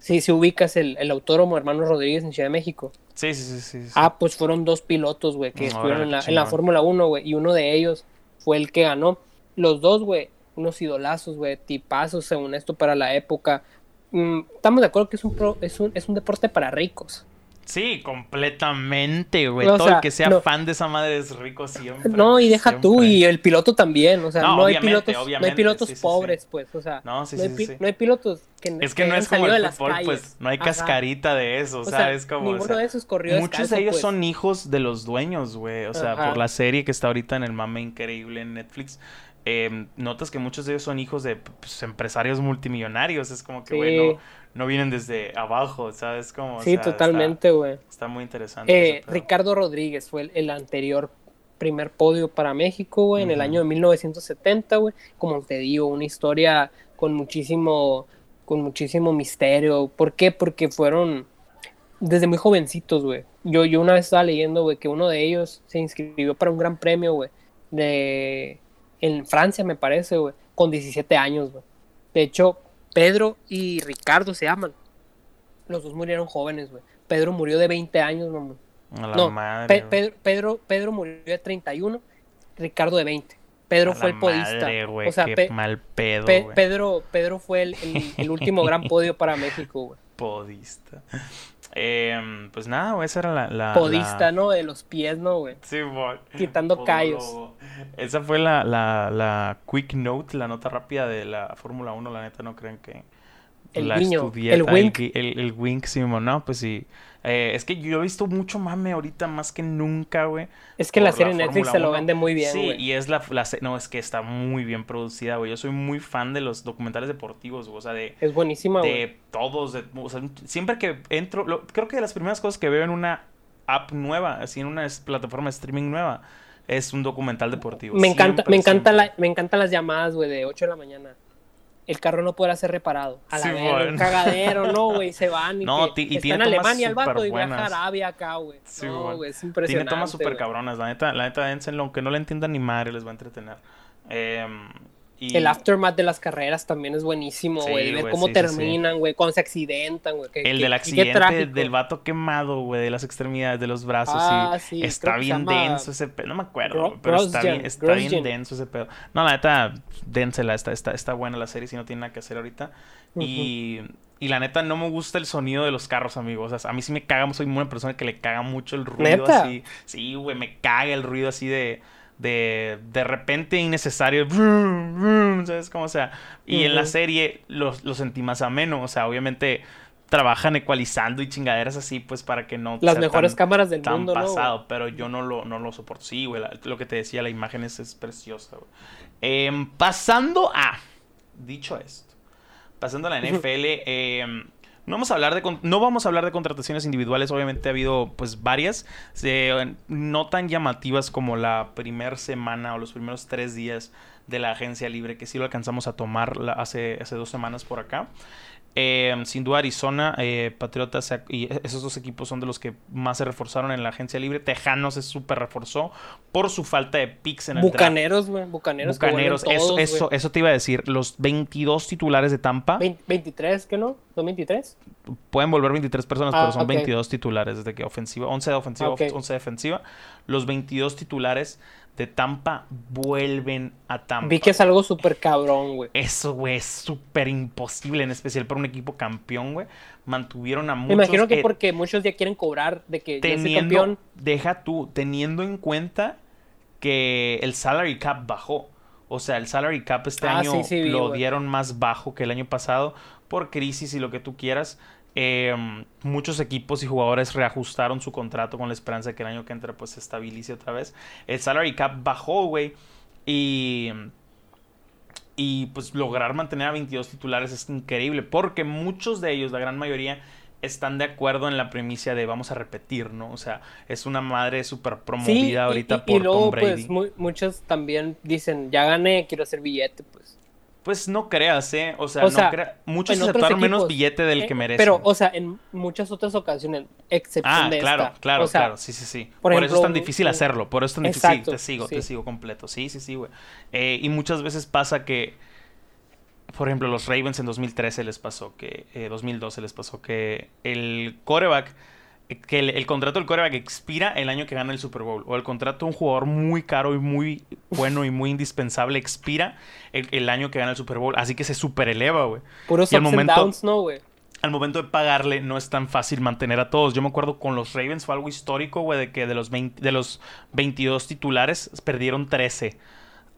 Sí, si ubicas el, el autódromo Hermanos Rodríguez en Ciudad de México. Sí, sí, sí, sí. sí. Ah, pues fueron dos pilotos, güey, que estuvieron en la, en. Fórmula 1, güey, y uno de ellos fue el que ganó. Los dos, güey, unos idolazos, güey, tipazos según esto para la época. Mm, estamos de acuerdo que es un, pro- es un, es un deporte para ricos. Sí, completamente, güey. Todo sea, el que sea no. fan de esa madre es rico siempre. No, y deja tú, y el piloto también, o sea, No, no, hay pilotos, no hay pilotos sí, sí, sí. pobres, pues, o sea, No, sí, hay sí, no hay pilotos que Es que no es como el fútbol, pues no hay Ajá. cascarita de eso, O sea, ¿sabes? Como, o ninguno sea, de esos corrió Muchos descalzo, de ellos pues. son hijos de los dueños, güey. O sea, Ajá. por la serie que está ahorita en el mame increíble en Netflix. eh, notas que muchos de ellos son hijos de pues, empresarios multimillonarios. Es como que, Sí. güey, no, no vienen desde abajo, ¿sabes? Como, o Sí, sea, totalmente, güey. Está, muy interesante. Eh. Ricardo Rodríguez fue el, el anterior primer podio para México, güey, en el año de 1970, güey. Como te digo, una historia con muchísimo, con muchísimo misterio. ¿Por qué? Porque fueron desde muy jovencitos, güey. Yo, yo una vez estaba leyendo, güey, que uno de ellos se inscribió para un gran premio, güey, de en Francia, me parece, güey, con 17 años, güey. De hecho, Pedro y Ricardo se llaman. Los dos murieron jóvenes, güey. Pedro murió de 20 años, mamá. A No, madre, Pe-. Pedro, Pedro, Pedro murió de 31, Ricardo de 20. Pedro A fue el podista. madre, o sea, qué Pe- mal pedo, Pe-. Pedro, Pedro fue el, el- el último gran podio para México, güey. Podista. Em, pues nada, esa era la... la- Podista, la- ¿no? De los pies, ¿no, güey? Sí, güey. Quitando callos. Esa fue la, la, la quick note, la nota rápida de la Fórmula 1. La neta, no creen que El la guiño, estudié. el wink. gui- El, el wink, Simón. No, pues sí. Eh, es que yo he visto mucho mame ahorita más que nunca, güey. Es que la serie Netflix se lo 1. vende muy bien, Sí, güey. y es la, la No, es que está muy bien producida, güey. Yo soy muy fan de los documentales deportivos, güey. O sea, de, Es buenísima, güey. de todos. de- o sea, siempre que entro, lo- creo que de las primeras cosas que veo en una app nueva, así en una plataforma de streaming nueva, es un documental deportivo. Me encanta, Siempre, me encanta siempre. la, me encantan las llamadas, güey, de 8 de la mañana. El carro no podrá ser reparado. A la Sí, bueno. un cagadero, no, güey, se van y No, que y está tiene en tomas Alemania el vato y viaja a. Arabia acá, güey. Sí, no, güey, es Tiene impresionante. tomas súper cabronas. La neta, la neta, dénselo, aunque no le entiendan ni madre, les va a entretener. Em, y- El aftermath de las carreras también es buenísimo, Sí, güey. ver cómo sí, terminan, güey, cuando se accidentan, güey. El del accidente del vato quemado, güey, de las extremidades de los brazos. Ah, sí, está bien denso ese pedo. No me acuerdo, Gro- pero está bien, está bien denso ese pedo. No, la neta, dénsela, está, está, está buena la serie si no tiene nada que hacer ahorita. Y, y la neta, no me gusta el sonido de los carros, amigos. O sea, a mí sí me caga, soy una persona que le caga mucho el ruido ¿Neta? así. Sí, güey, me caga el ruido así de. De, de repente innecesario, brum, brum, ¿sabes cómo? Sea, y en la serie lo, lo sentí más ameno, o sea, obviamente trabajan ecualizando y chingaderas así, pues para que no Las sea mejores tan- cámaras del tan mundo, ¿no? pasado, pero yo no lo, no lo soporto. Sí, güey, la- lo que te decía, la imagen es, es preciosa, güey. Em, pasando a, dicho esto, pasando a la NFL, em, no vamos a hablar de no vamos a hablar de contrataciones individuales, obviamente ha habido pues varias, no tan llamativas como la primera semana o los primeros tres días de la agencia libre, que sí lo alcanzamos a tomar hace, hace dos semanas por acá. Eh, sin duda Arizona, eh, Patriotas y esos dos equipos son de los que más se reforzaron en la agencia libre. Tejanos se súper reforzó por su falta de picks en el. Bucaneros, güey. Bucaneros. que Bucaneros, eso, todos, eso, eso te iba a decir. Los 22 titulares de Tampa Vein- 23, ¿qué no? ¿2023? pueden volver 23 personas, Ah, pero son ok. 22 titulares desde que ofensiva, 11 de ofensiva, Ok. 11 de defensiva. Los 22 titulares de Tampa vuelven a Tampa. Vi que es algo súper cabrón, güey. Eso, güey, es súper imposible, en especial para un equipo campeón, güey. Mantuvieron a muchos. Me imagino que eh, porque muchos ya quieren cobrar de que teniendo, campeón. deja tú, teniendo en cuenta que el salary cap bajó. O sea, el salary cap este Ah, año sí, sí, vi, lo dieron más bajo que el año pasado por crisis y lo que tú quieras. Eh, muchos equipos y jugadores reajustaron su contrato con la esperanza de que el año que entra pues se estabilice otra vez. El salary cap bajó, güey. Y, y pues lograr mantener a 22 titulares es increíble porque muchos de ellos, la gran mayoría, están de acuerdo en la premisa de vamos a repetir, ¿no? O sea, es una madre súper promovida Sí, y- ahorita y, por y luego, Tom Brady. pues, mu- muchos también dicen, ya gané, quiero hacer billete, pues. Pues no creas, ¿eh? O sea, O no crea- Muchos aceptaron menos equipos, billete del Eh, que merecen. Pero, o sea, en muchas otras ocasiones, excepción Ah, de claro, esta. claro, O sea, claro, sí, sí, sí. Por, por eso es tan difícil hacerlo, por eso es tan difícil. Sí, Exacto, te sigo, te sigo completo. Sí, sí, sí, güey. Eh, y muchas veces pasa que, por ejemplo, los Ravens en 2013 les pasó que, eh, 2012 les pasó que el coreback, que el, el contrato del coreback expira el año que gana el Super Bowl. O el contrato de un jugador muy caro y muy bueno y muy indispensable expira el, el año que gana el Super Bowl. Así que se super eleva, güey. Puros y al momento- and downs, ¿no, güey? al momento de pagarle no es tan fácil mantener a todos. Yo me acuerdo con los Ravens fue algo histórico, güey, de que de los, 20 de los 22 titulares perdieron 13.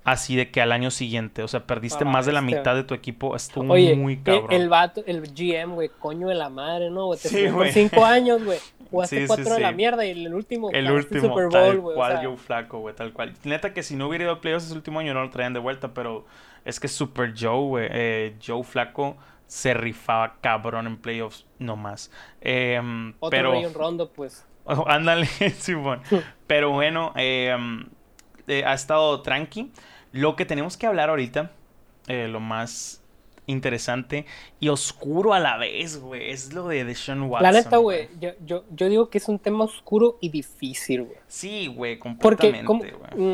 Así de que al año siguiente, o sea, perdiste Ah, más de la este. mitad de tu equipo. Estuvo Oye, muy el, cabrón. el vato, el GM, güey, coño de la madre, ¿no? Te Sí, por güey. cinco años, güey. Jugaste Sí, sí, cuatro de la sí. mierda y el último. el último, Super tal Bowl, güey. o cual sea, Joe Flaco, güey, tal cual. Neta que si no hubiera ido a playoffs ese último año no lo traían de vuelta, pero es que Super Joe, güey, eh, Joe Flaco se rifaba cabrón en playoffs, no más. Em, Otro pero... Rondo, pues. Ándale, Simón. Pero bueno, eh, um, eh, ha estado tranqui. Lo que tenemos que hablar ahorita, eh, lo más interesante y oscuro a la vez, güey, es lo de Deshaun Watson. La neta, güey, yo, yo, yo digo que es un tema oscuro y difícil, güey. Sí, güey, Porque completamente, como- güey.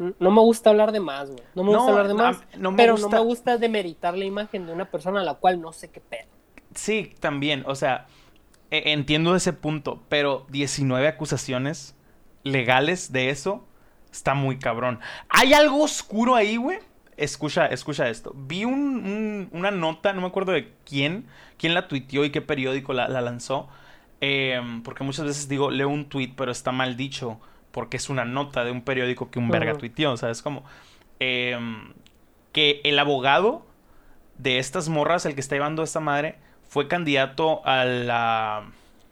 mm, no me gusta hablar de más, güey. No me No, gusta hablar de más. no me pero gusta- no me gusta demeritar la imagen de una persona a la cual no sé qué pedo. Sí, también, o sea, e- entiendo ese punto, pero 19 acusaciones legales de eso está muy cabrón. ¿Hay algo oscuro ahí, güey? Escucha, escucha esto. Vi un- un- una nota, no me acuerdo de quién, quién la tuiteó y qué periódico la, la lanzó. em, porque muchas veces digo, leo un tweet, pero está mal dicho, porque es una nota de un periódico que un verga Ujú. tuiteó, ¿sabes? Como em, que el abogado de estas morras, el que está llevando a esta madre, fue candidato a la.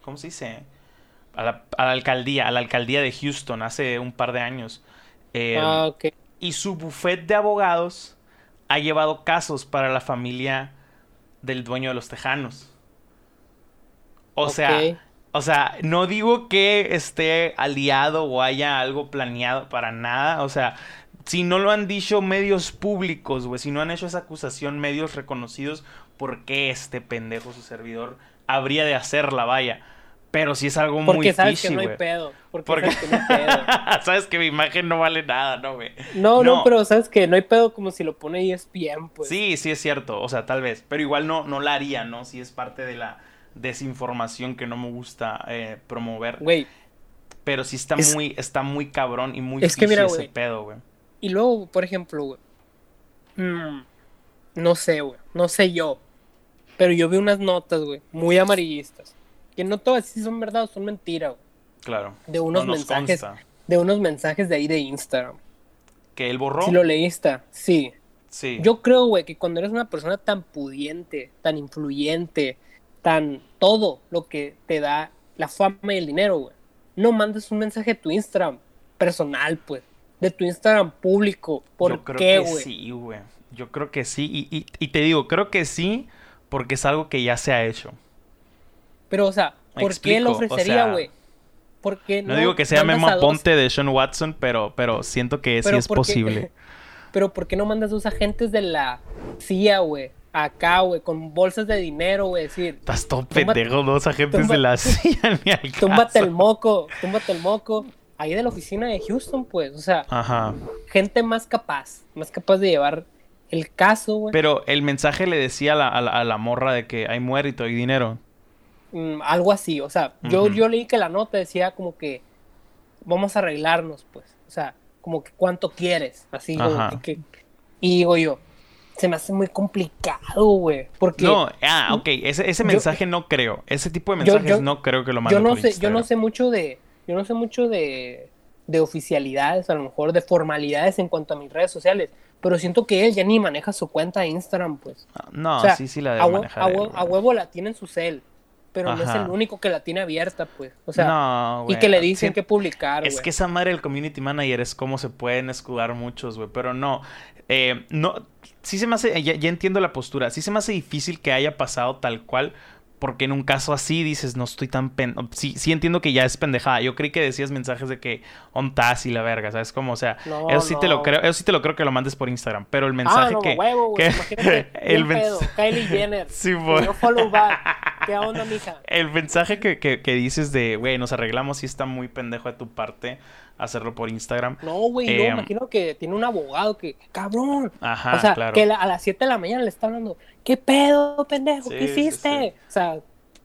¿Cómo se dice? A la, a la alcaldía, a la alcaldía de Houston hace un par de años. Eh, ah, ok. Y su buffet de abogados ha llevado casos para la familia del dueño de los tejanos. O sea, o sea, no digo que esté aliado o haya algo planeado para nada. O sea, si no lo han dicho medios públicos, güey, si no han hecho esa acusación medios reconocidos, ¿por qué este pendejo, su servidor, habría de hacerla, vaya? Pero si es algo Porque muy sabes fishy, que no hay pedo. Porque, Porque- sabes que no hay pedo. sabes que mi imagen no vale nada, ¿no, güey? No, no, No. pero sabes que no hay pedo como si lo pone ESPN, pues. Sí, sí es cierto, o sea, tal vez, pero igual no, no la haría, ¿no? Si es parte de la desinformación que no me gusta eh, promover. Güey, Pero sí está Es- muy, está muy cabrón y muy Es que mira, ese güey. pedo, güey. y luego, por ejemplo, güey. mm, no sé, güey. No sé yo. Pero yo vi unas notas, güey, muy amarillistas. Que no todas sí son verdad o son mentira, güey. Claro. De unos No nos mensajes. consta. De unos mensajes de ahí de Instagram. ¿Que él borró? Si lo leíste, sí. Sí. Yo creo, güey, que cuando eres una persona tan pudiente, tan influyente, tan todo lo que te da la fama y el dinero, güey, no mandes un mensaje de tu Instagram personal, pues, de tu Instagram público. ¿Por Yo creo qué, que güey? sí, güey. Yo creo que sí. Y, y- y te digo, creo que sí, porque es algo que ya se ha hecho. Pero, o sea, ¿por qué lo explico, o ofrecería, sea, güey? Porque No, digo que sea Memo a dos- Ponte de Sean Watson, pero, pero siento que sí es ¿por qué- posible. Pero ¿por qué no mandas dos agentes de la CIA, güey? Acá, güey, con bolsas de dinero, güey, decir, Estás todo pendejo, dos agentes de la CIA ni al túmbate el caso. moco, túmbate el moco. Ahí de la oficina de Houston, pues, o sea, Ajá. gente más capaz, más capaz de llevar el caso, güey. Pero el mensaje le decía a la, a la- a la morra de que hay muerto, hay dinero. Mm, algo así, o sea, yo, leí que la nota decía como que vamos a arreglarnos, pues, o sea, como que cuánto quieres, así, como que, que- y digo yo, se me hace muy complicado, güey, porque No, ah, ok. Ese, ese Yo- mensaje no creo. Ese tipo de mensajes yo- no creo que lo mande yo no por sé, yo no sé mucho de, yo no sé mucho de, de oficialidades, a lo mejor de formalidades en cuanto a mis redes sociales, pero siento que él ya ni maneja su cuenta de Instagram, pues. Ah, No, O sea, sí, sí la debe manejar. a él, a huevo la tiene en su cel, pero no es el único que la tiene abierta, pues. O sea, No, y que le dicen Sí, que publicar, Es que esa madre del community manager es como se pueden escudar muchos, güey. Pero no. eh, no. Sí se me hace. Ya, ya entiendo la postura. Sí se me hace difícil que haya pasado tal cual. Porque en un caso así dices, no estoy tan pen... Sí, sí entiendo que ya es pendejada. Yo creí que decías mensajes de que ontas y la verga, ¿sabes? Como, o sea, No, eso sí te lo creo, eso sí te lo creo que lo mandes por Instagram. Pero el Ah, mensaje no, que. huevo, que- Imagínate, el pedo, Kylie Jenner. Sí, follow back. ¿Qué onda, mija? El mensaje que, que- que dices de, güey, nos arreglamos, sí está muy pendejo de tu parte hacerlo por Instagram. No, güey, yo Eh, imagino que tiene un abogado que, cabrón. Ajá, o sea, claro. que la- a las 7 de la mañana le está hablando, ¿qué pedo, pendejo? Sí, ¿Qué sí, hiciste? O sea,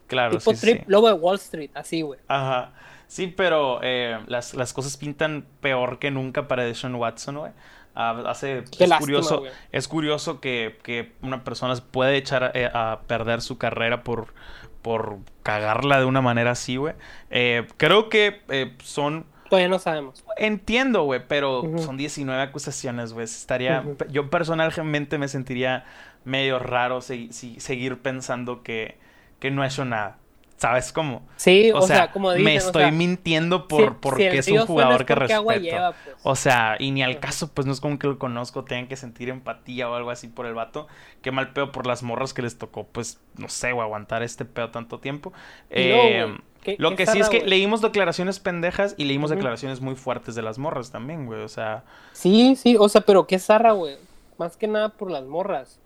Claro, tipo trip, lobo de Wall Street, así, güey. Ajá. Sí, pero eh, las, las cosas pintan peor que nunca para Deshaun Watson, güey. Ah, hace, Qué es lástima, curioso, es curioso que, que una persona se puede echar eh, a, perder su carrera por, por cagarla de una manera así, güey. Eh, creo que eh, son Todavía no sabemos. Entiendo, güey, pero son 19 acusaciones, güey. Estaría. Yo personalmente me sentiría medio raro segui- si- seguir pensando que, que no he hecho nada. ¿Sabes cómo? Sí, o, sea, como dicen, me o estoy sea, mintiendo por, si- porque si es un jugador es que respeto. lleva, pues. O sea, y ni al caso, pues no es como que lo conozco, tengan que sentir empatía o algo así por el vato. Qué mal pedo por las morras que les tocó, pues, no sé, güey, aguantar este pedo tanto tiempo. Eh, güey, ¿qué- lo qué que sí es que güey? leímos declaraciones pendejas y leímos declaraciones muy fuertes de las morras también, güey. O sea, Sí, sí, o sea, pero qué zarra, güey. Más que nada por las morras.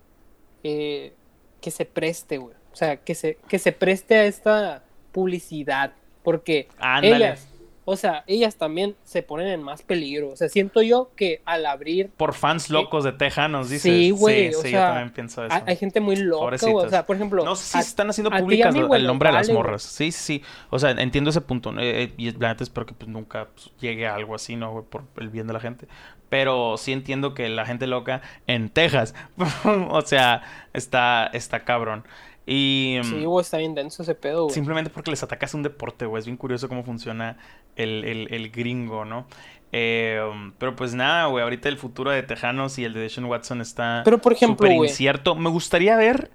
Eh, que se preste, güey. O sea, que se, que se preste a esta publicidad. Porque Ándale. ellas, o sea, ellas también se ponen en más peligro. O sea, siento yo que al abrir por fans locos de Tejanos, dices. Sí, güey, Sí, o sí, sea, yo también pienso eso. hay, hay gente muy loca. O sea, por ejemplo, No sé si a- están haciendo públicas mí, lo- güey, el nombre de las morras. Sí, sí, sí. O sea, entiendo ese punto. ¿no? Eh, y la neta espero que pues, nunca pues, llegue a algo así, ¿no? güey? Por el bien de la gente. Pero sí entiendo que la gente loca en Texas. o sea, está, está cabrón. Y. mm, Sí, güey, está bien denso ese pedo, güey. Simplemente porque les atacas un deporte, güey. Es bien curioso cómo funciona el, el- el gringo, ¿no? Eh, um, pero pues nada, güey. Ahorita el futuro de Tejanos y el de Deshaun Watson está Pero, por ejemplo, incierto. Me gustaría ver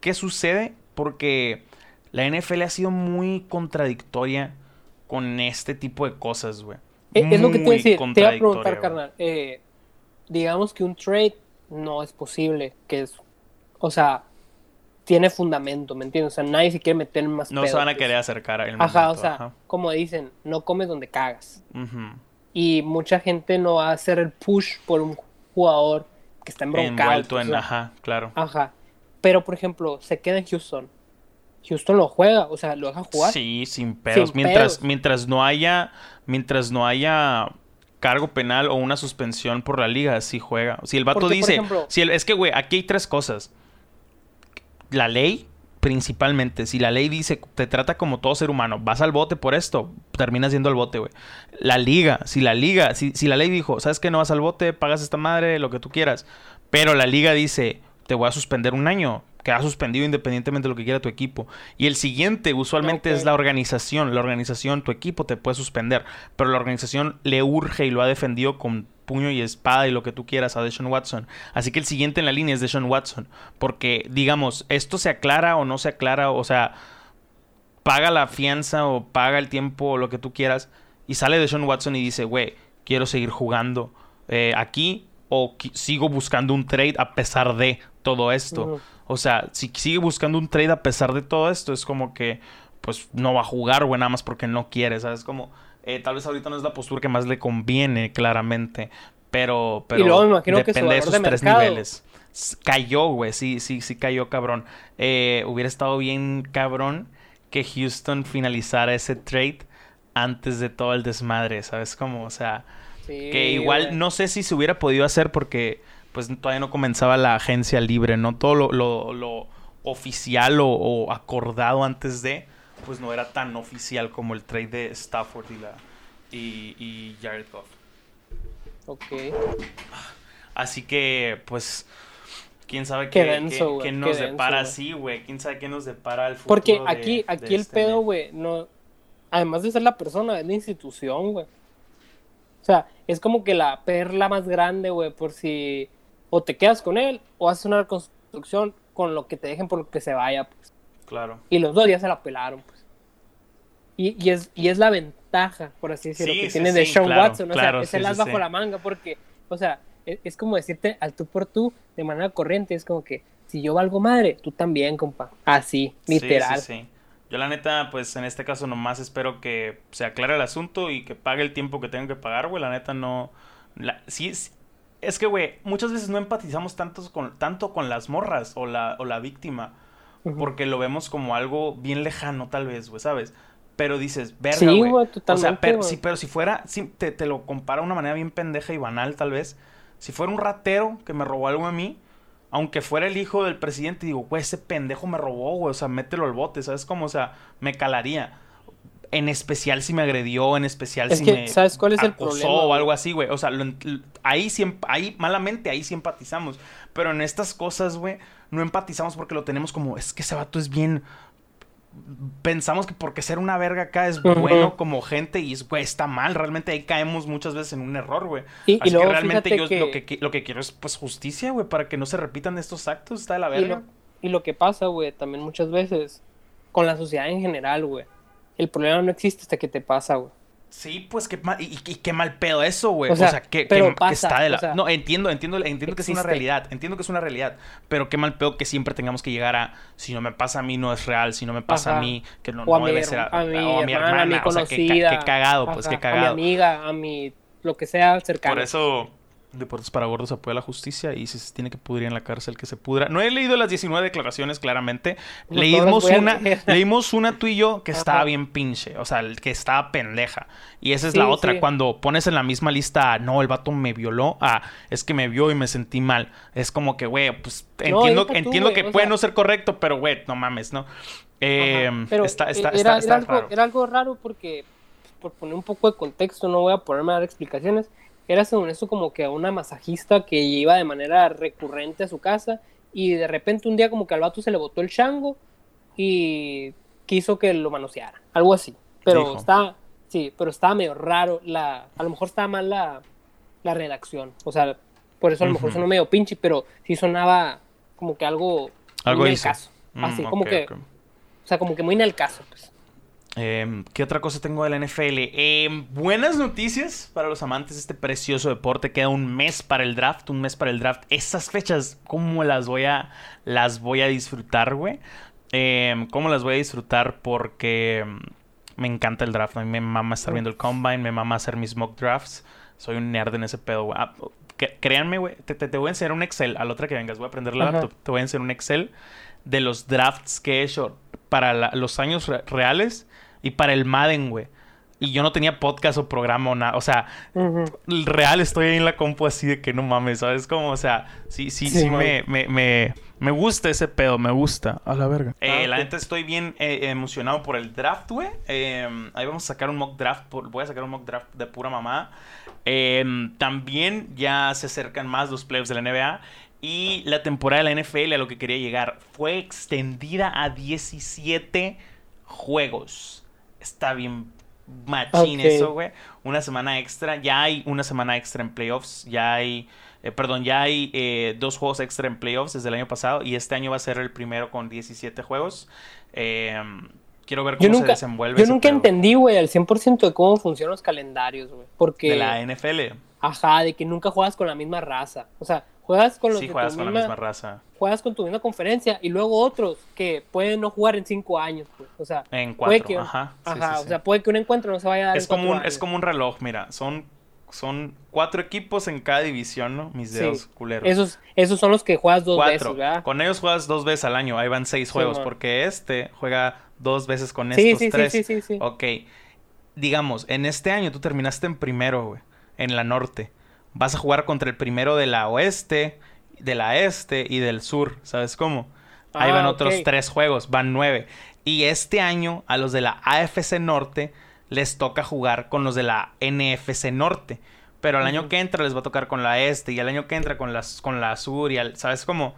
qué sucede porque la NFL ha sido muy contradictoria con este tipo de cosas, güey. Eh, es lo que te iba a Muy decir. Te iba a preguntar, carnal. eh, digamos que un trade no es posible. Que es. O sea, tiene fundamento, ¿me entiendes? O sea, nadie se quiere meter más No pedo, se van a pues. querer acercar al Ajá, o momento, sea, ajá. como dicen, no comes donde cagas. Y mucha gente no va a hacer el push por un jugador que está embroncado. Envuelto en, ajá, claro. Ajá. Pero, por ejemplo, se queda en Houston. Houston lo juega, o sea, lo deja jugar. Sí, sin pedos. mientras, mientras no haya, mientras no haya cargo penal o una suspensión por la liga, sí juega. Si el vato dice, si el, es que, güey, aquí hay tres cosas. La ley, principalmente, si la ley dice, te trata como todo ser humano, vas al bote por esto, terminas yendo al bote, güey. La liga, si la liga, si, si la ley dijo, sabes que no vas al bote, pagas esta madre, lo que tú quieras, pero la liga dice, te voy a suspender un año, queda suspendido independientemente de lo que quiera tu equipo. Y el siguiente usualmente es la organización. La organización, tu equipo te puede suspender, pero la organización le urge y lo ha defendido con puño y espada y lo que tú quieras a Deshaun Watson. Así que el siguiente en la línea es Deshaun Watson, porque digamos, esto se aclara o no se aclara, o sea, paga la fianza o paga el tiempo o lo que tú quieras y sale Deshaun Watson y dice, güey, quiero seguir jugando eh, aquí o sigo buscando un trade a pesar de todo esto. O sea, si sigue buscando un trade a pesar de todo esto, es como que pues no va a jugar, güey, nada más porque no quiere, ¿sabes? Como, eh, tal vez ahorita no es la postura que más le conviene, claramente, pero, pero y luego me imagino depende que de esos tres niveles. Cayó, güey, sí, sí, sí cayó, cabrón. Eh, hubiera estado bien, cabrón, que Houston finalizara ese trade antes de todo el desmadre, ¿sabes? Como, o sea, que igual no sé si se hubiera podido hacer porque pues todavía no comenzaba la agencia libre, ¿no? Todo lo, oficial o, acordado antes de, pues no era tan oficial como el trade de Stafford y, la, y, Jared Goff. Ok. Así que, pues, quién sabe qué, nos depara así, güey. Quién sabe qué nos depara el futuro. Porque aquí, aquí el este pedo, güey, no. Además de ser la persona, es la institución, güey. O sea, es como que la perla más grande, güey, por si o te quedas con él o haces una reconstrucción con lo que te dejen por lo que se vaya, pues. Claro. Y los dos ya se la pelaron, pues. Y, y, es, y es la ventaja, por así decirlo, que tiene de Sean Watson. O sea, es el as bajo la manga, porque, o sea, es, es, como decirte al tú por tú de manera corriente. Es como que si yo valgo madre, tú también, compa. Así, literal. Sí, sí, Yo, la neta, pues en este caso, nomás espero que se aclare el asunto y que pague el tiempo que tengo que pagar, güey. La neta, no. La, sí, es que, güey, muchas veces no empatizamos tanto con, tanto con las morras o la, o la víctima. Porque lo vemos como algo bien lejano, tal vez, güey, ¿sabes? Pero dices, verga, sí, güey. O sea, pero, si, pero si fuera, te, te, lo compara de una manera bien pendeja y banal, tal vez. Si fuera un ratero que me robó algo a mí, aunque fuera el hijo del presidente, digo, güey, ese pendejo me robó, güey, o sea, mételo al bote, ¿sabes cómo? O sea, me calaría en especial si me agredió, en especial si me ¿sabes cuál es el problema, o algo así, güey. O sea, ahí ahí malamente, ahí sí empatizamos. Pero en estas cosas, güey, no empatizamos porque lo tenemos como, es que ese vato es bien... Pensamos que porque ser una verga acá es bueno como gente y es, güey, está mal. Realmente ahí caemos muchas veces en un error, güey. Y, Así que realmente yo Lo, que, lo que quiero es, pues, justicia, güey, para que no se repitan estos actos. Está de la verga. Y lo, y lo que pasa, güey, también muchas veces con la sociedad en general, güey el problema no existe hasta que te pasa, güey. Sí, pues qué mal, y, qué mal pedo eso, güey. O sea, que, está de la... no, entiendo, entiendo, entiendo que es una realidad, entiendo que es una realidad, pero qué mal pedo que siempre tengamos que llegar a, si no me pasa a mí no es real, si no me pasa a mí, que no, debe ser, a, mi, o a mi hermana, a mi conocida, o sea, qué, cagado, pues qué cagado. A mi amiga, a mi, lo que sea cercano. Por eso Deportes para Gordos apoya la justicia y si se tiene que pudrir en la cárcel, que se pudra. No he leído las 19 declaraciones, claramente. leímos una, leímos una tú y yo que estaba bien pinche, o sea, que estaba pendeja. Y esa es la otra, cuando pones en la misma lista, no, el vato me violó, ah, es que me vio y me sentí mal. Es como que, güey, pues entiendo, entiendo que puede no ser correcto, pero, güey, no mames, ¿no? Eh, pero está, está, era, está, algo, raro. era algo raro porque, por poner un poco de contexto, no voy a ponerme a dar explicaciones era según eso como que una masajista que iba de manera recurrente a su casa y de repente un día como que al vato se le botó el chango y quiso que lo manoseara, algo así. Pero está, sí, pero estaba medio raro, la, a lo mejor estaba mal la, la redacción, o sea, por eso a lo mejor sonó medio pinche, pero sí sonaba como que algo, algo en el caso. Mm, así, como que, o sea, como que muy en el caso, pues. Em, ¿Qué otra cosa tengo de la NFL? Em, buenas noticias para los amantes de este precioso deporte. Queda un mes para el draft, un mes para el draft. Esas fechas, ¿cómo las voy a, las voy a disfrutar, güey? Em, ¿Cómo las voy a disfrutar? Porque Me encanta el draft. A mí me mama estar viendo el combine, me mama hacer mis mock drafts. Soy un nerd en ese pedo, güey. Ah, créanme, güey, te, te- te voy a enseñar un Excel. A la otra que vengas, voy a aprender la Ajá. laptop. Te voy a enseñar un Excel de los drafts que he hecho para la- los años re- reales y para el Madden, güey. Y yo no tenía podcast o programa o nada. O sea, real estoy ahí en la compu así de que no mames, ¿sabes? Como, o sea, sí, sí, sí, Sí, me, me, me, me gusta ese pedo, me gusta. A la verga. Eh, Ah, La neta estoy bien eh, emocionado por el draft, güey. Eh, ahí vamos a sacar un mock draft, por- voy a sacar un mock draft de pura mamá. Eh, también ya se acercan más los playoffs de la NBA. Y la temporada de la NFL a lo que quería llegar fue extendida a 17 juegos. Está bien machín eso, güey. Una semana extra. Ya hay una semana extra en playoffs. Ya hay, eh, perdón, ya hay eh, dos juegos extra en playoffs desde el año pasado. Y este año va a ser el primero con 17 juegos. Eh, quiero ver Yo cómo se nunca, desenvuelve. yo nunca pedo entendí, güey, al 100% de cómo funcionan los calendarios, güey. Porque, De la NFL. ajá, de que nunca juegas con la misma raza. O sea, juegas con los Sí, juegas con la misma, raza. juegas con tu misma conferencia y luego otros que pueden no jugar en cinco años, pues. O sea, En puede cuatro. que, Ajá. sí, ajá, sí, o sea, puede que un encuentro no se vaya a dar es en como un, es como un reloj, mira. Son, son cuatro equipos en cada división, ¿no? Mis Sí. dedos culeros. Esos, esos son los que juegas dos Cuatro. veces, ¿verdad? Con ellos juegas dos veces al año. Ahí van seis Sí, juegos. man. porque este juega dos veces con Sí, estos sí, sí, tres. sí, sí, sí. Ok. Digamos, en este año tú terminaste en primero, güey. En la norte. Vas a jugar contra el primero de la oeste, de la este y del sur. ¿Sabes cómo? Ahí Ah, van otros tres juegos. Van nueve. Y este año a los de la AFC Norte les toca jugar con los de la NFC Norte. Pero el año que entra les va a tocar con la este. Y el año que entra con, las, con la sur. Y al- ¿Sabes cómo?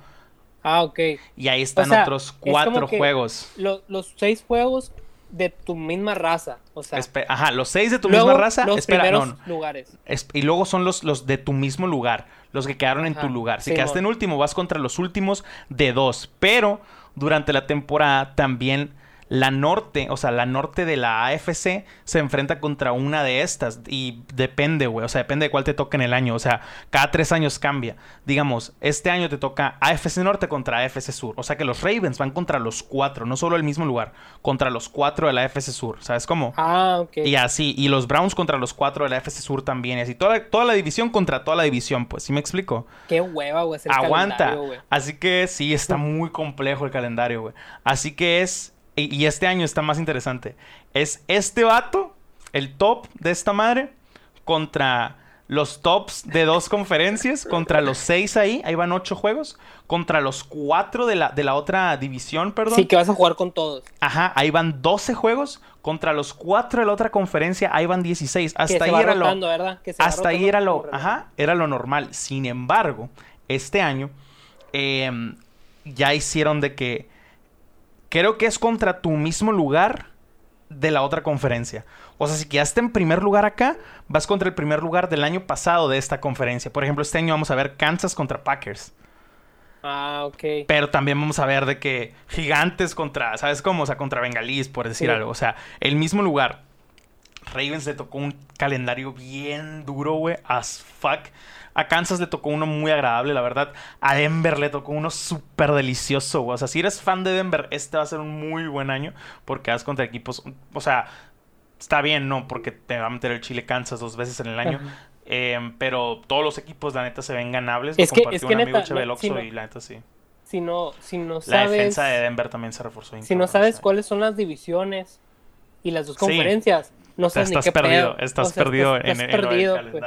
Ah, ok. Y ahí están sea, otros es como cuatro que- juegos. Lo- los seis juegos de tu misma raza. O sea, Espe- Ajá, los seis de tu luego misma raza. los Espera, primeros no, no. lugares. Es- y luego son los, los de tu mismo lugar, los que quedaron en tu lugar. Si sí, quedaste en último, vas contra los últimos de dos. Pero durante la temporada también la norte, o sea, la norte de la AFC se enfrenta contra una de estas. Y depende, güey. O sea, depende de cuál te toque en el año. O sea, cada tres años cambia. Digamos, este año te toca AFC Norte contra AFC Sur. O sea que los Ravens van contra los cuatro, no solo el mismo lugar, contra los cuatro de la AFC Sur. ¿Sabes cómo? Ah, ok. Y así, y los Browns contra los cuatro de la FC Sur también, y así, toda, toda la división contra toda la división, pues, ¿sí me explico? Qué hueva, güey. Aguanta. calendario, güey. Así que sí, está muy complejo el calendario, güey. Así que es, y, y este año está más interesante, es este vato, el top de esta madre, contra los tops de dos conferencias, contra los seis ahí, ahí van ocho juegos, contra los cuatro de la, de la otra división, perdón. Sí, que vas a jugar con todos. Ajá, ahí van 12 juegos contra los 4 de la otra conferencia, ahí van 16. que Hasta ahí era lo hasta ahí rotando era lo, ajá, era lo normal. Sin embargo, este año em, ya hicieron de que creo que es contra tu mismo lugar de la otra conferencia. O sea, si quedaste en primer lugar acá, vas contra el primer lugar del año pasado de esta conferencia. Por ejemplo, este año vamos a ver Kansas contra Packers. Ah, ok. Pero también vamos a ver de que gigantes contra, ¿sabes cómo? O sea, contra bengalíes, por decir Sí. algo. O sea, el mismo lugar. Ravens le tocó un calendario bien duro, güey. As fuck. A Kansas le tocó uno muy agradable, la verdad. A Denver le tocó uno súper delicioso, güey. O sea, si eres fan de Denver, este va a ser un muy buen año. Porque vas contra equipos. O sea, está bien, ¿no? Porque te va a meter el Chile Kansas dos veces en el año. Ajá. Eh, pero todos los equipos, la neta, se ven ganables. Es Lo que- compartió es que un amigo neta, Cheve no- sí, Oxxo no. y la neta sí. Si no, si no La sabes, defensa de Denver también se reforzó. si no sabes cuáles son las divisiones y las dos Sí. conferencias, no sabes ni estás qué perdido, pedo. estás O sea, perdido estás- en, estás en perdido, pues.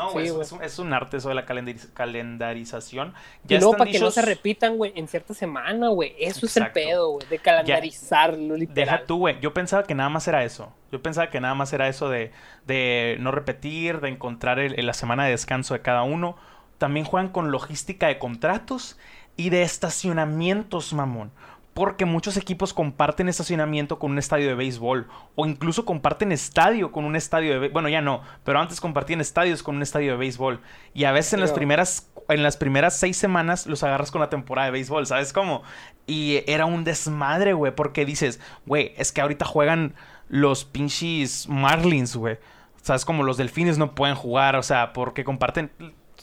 No, güey, es, un, es un arte eso de la calendariz- calendarización. Y luego están para que no se repitan, güey, en cierta semana, güey. Eso es el pedo, güey, de calendarizarlo, literal. Deja tú, güey. Yo pensaba que nada más era eso. Yo pensaba que nada más era eso de, de no repetir, de encontrar el- el- la semana de descanso de cada uno. También juegan con logística de contratos y de estacionamientos, mamón. Porque muchos equipos comparten estacionamiento con un estadio de béisbol. O incluso comparten estadio con un estadio de. Bueno, ya no. Pero antes compartían estadios con un estadio de béisbol. Y a veces en las primeras. En las primeras seis semanas los agarras con la temporada de béisbol, ¿sabes cómo? Y era un desmadre, güey. Porque dices, güey, es que ahorita juegan los pinches Marlins, güey. ¿Sabes? Como los delfines no pueden jugar, o sea, porque comparten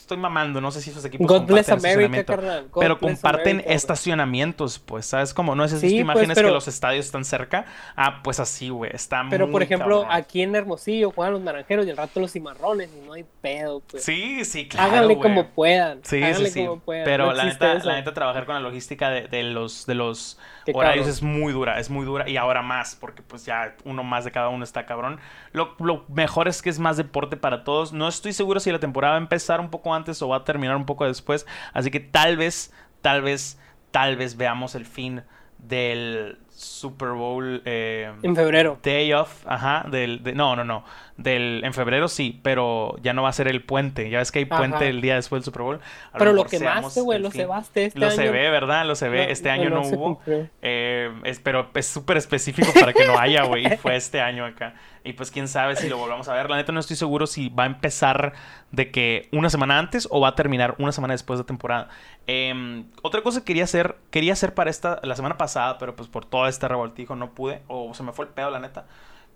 estoy mamando, no sé si esos equipos God bless comparten America, estacionamiento, carnal. God pero bless comparten America, estacionamientos, pues, ¿sabes cómo? No es esas Sí, pues, imágenes pero- que los estadios están cerca. Ah, pues así, güey, está Pero muy por ejemplo, cabrón. aquí en Hermosillo juegan los naranjeros y al rato los cimarrones y no hay pedo, pues. Sí, sí, claro, Háganle güey. como puedan. Sí, háganle sí, sí. como puedan. Pero no la neta, eso. la neta, trabajar con la logística de, de los, de los Qué horarios cabrón. es muy dura, es muy dura. Y ahora más, porque pues ya uno más de cada uno está cabrón. Lo, lo mejor es que es más deporte para todos. No estoy seguro si la temporada va a empezar un poco antes o va a terminar un poco después. Así que tal vez, tal vez, tal vez veamos el fin del Super Bowl. eh, En febrero. Day off, ajá, del, de- no, no, no, del, en febrero sí, pero ya no va a ser el puente, ya ves que hay Ajá. puente el día después del Super Bowl. A Pero lo mejor quemaste, güey, lo cebaste este Lo año. se ve, ¿verdad? Lo se ve, No, este año no, hubo, eh, es- pero es súper específico para que no haya, güey, y fue este año acá. Y pues quién sabe si lo volvamos a ver, la neta no estoy seguro si va a empezar de que una semana antes o va a terminar una semana después de temporada. Em, otra cosa que quería hacer, quería hacer para esta, la semana pasada, pero pues por todo este revoltijo no pude, o se me fue el pedo, la neta.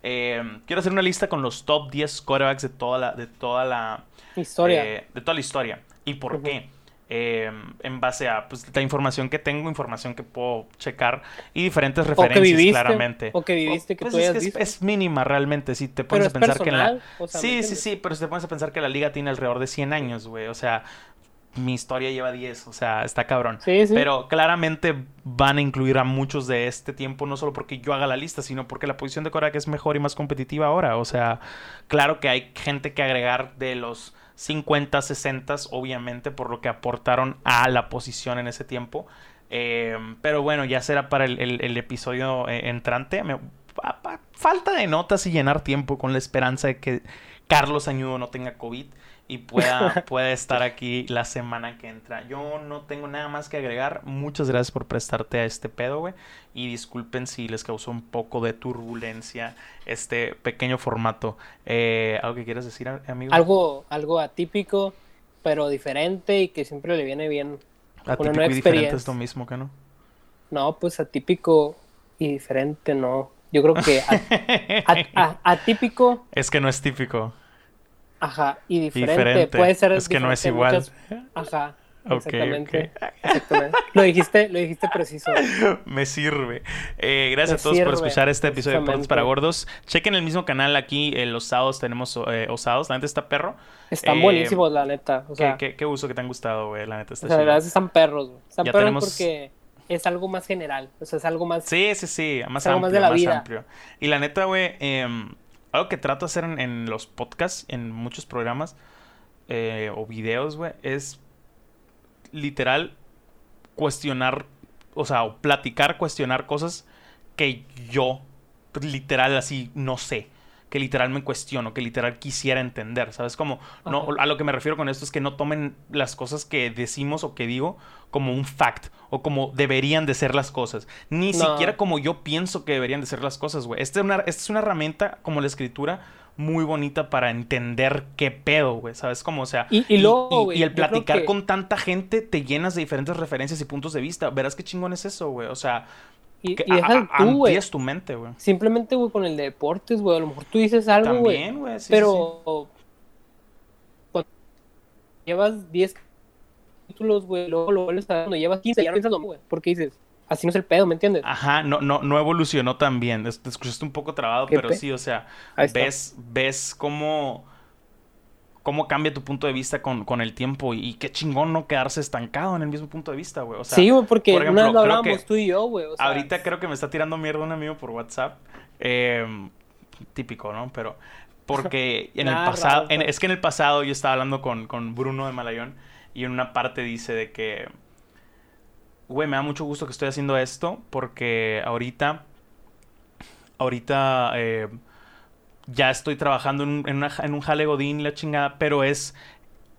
Em, quiero hacer una lista con los top 10 quarterbacks de toda la, de toda la, Historia. eh, de toda la historia. ¿Y por Ujú. qué? Eh, en base a pues, la información que tengo, información que puedo checar y diferentes o que referencias, viviste. claramente. O que viviste, que pues tú es, hayas es- visto. es mínima realmente, si te pones es a pensar que en la... personal. o sea, ¿me sí, sí, sí, pero si te pones a pensar que la liga tiene alrededor de 100 años, güey. O sea, mi historia lleva 10, o sea, está cabrón. Sí, sí. Pero claramente van a incluir a muchos de este tiempo, no solo porque yo haga la lista, sino porque la posición de Corea es mejor y más competitiva ahora. O sea, claro que hay gente que agregar de los 50, 60, obviamente, por lo que aportaron a la posición en ese tiempo. Eh, pero bueno, ya será para el, el- el episodio eh, entrante. Me- pa- pa- falta de notas y llenar tiempo con la esperanza de que Carlos Añudo no tenga COVID y pueda, pueda estar aquí la semana que entra. Yo no tengo nada más que agregar. Muchas gracias por prestarte a este pedo, güey. Y disculpen si les causó un poco de turbulencia este pequeño formato. Eh, ¿Algo que quieras decir, amigo? Algo, algo atípico, pero diferente y que siempre le viene bien. Atípico una nueva y diferente es lo mismo que no. No, pues atípico y diferente, no. Yo creo que atípico, es que no es típico. Ajá, y diferente. Diferente. Puede ser Es que no es igual. muchas- Ajá, exactamente. exactamente. Lo dijiste, lo dijiste preciso. Me sirve. Eh, gracias Me a todos por escuchar este episodio de precisamente. para Gordos. Chequen el mismo canal aquí, eh, los sábados tenemos eh, osados. La neta está perro. Están Eh, buenísimos, la neta. O qué, sea, qué, qué gusto que te han gustado, güey. La neta está o sea, la verdad están perros, güey. Están Ya perros tenemos- porque es algo más general. O sea, es algo más. Sí, sí, sí. Más Es algo amplio, más de la más vida. amplio. Y la neta, güey, em, algo que trato de hacer en, en los podcasts, en muchos programas eh, o videos, güey, es literal cuestionar, o sea, o platicar, cuestionar cosas que yo, literal, así, no sé. Que literal me cuestiono, que literal quisiera entender, ¿sabes? Como, no, Ajá. a lo que me refiero con esto es que no tomen las cosas que decimos o que digo como un fact o como deberían de ser las cosas. Ni No. siquiera como yo pienso que deberían de ser las cosas, güey. Esta es una, esta es una herramienta como la escritura muy bonita para entender qué pedo, güey. ¿Sabes? Como, o sea... Y- y luego, güey, y el platicar que- con tanta gente te llenas de diferentes referencias y puntos de vista. Verás qué chingón es eso, güey. O sea, Y, que y deja a- a- tú, güey. tu mente, güey. Simplemente, güey, con el de deportes, güey. A lo mejor tú dices algo, güey. También, güey. sí, sí, sí. pero cuando llevas 10 títulos, güey, luego lo vuelves a cuando llevas 15, ya no piensas lo güey. Porque dices, así no es el pedo, ¿me entiendes? Ajá, no, no, no evolucionó tan bien. Te escuchaste un poco trabado, pero pe- sí, o sea, ves, ves cómo, cómo cambia tu punto de vista con, con el tiempo y, qué chingón no quedarse estancado en el mismo punto de vista, güey. O sea, sí, güey, porque por ejemplo, una vez lo creo hablábamos tú y yo, güey. o sea, ahorita creo que me está tirando mierda un amigo por WhatsApp. eh, típico, ¿no? Pero porque en el Nada pasado, en- es que en el pasado yo estaba hablando con, con Bruno de Malayón y en una parte dice de que, güey, me da mucho gusto que estoy haciendo esto porque ahorita, ahorita eh, ya estoy trabajando en un, en, una- en un jale godín la chingada, pero es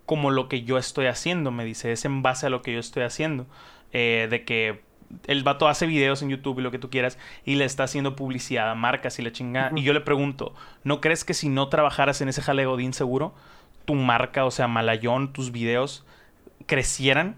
como lo que yo estoy haciendo, me dice, es en base a lo que yo estoy haciendo, eh, de que el vato hace videos en YouTube y lo que tú quieras y le está haciendo publicidad a marcas y la chingada. Y yo le pregunto, ¿no crees que si no trabajaras en ese jale godín seguro, tu marca, o sea, Malayón, tus videos crecieran?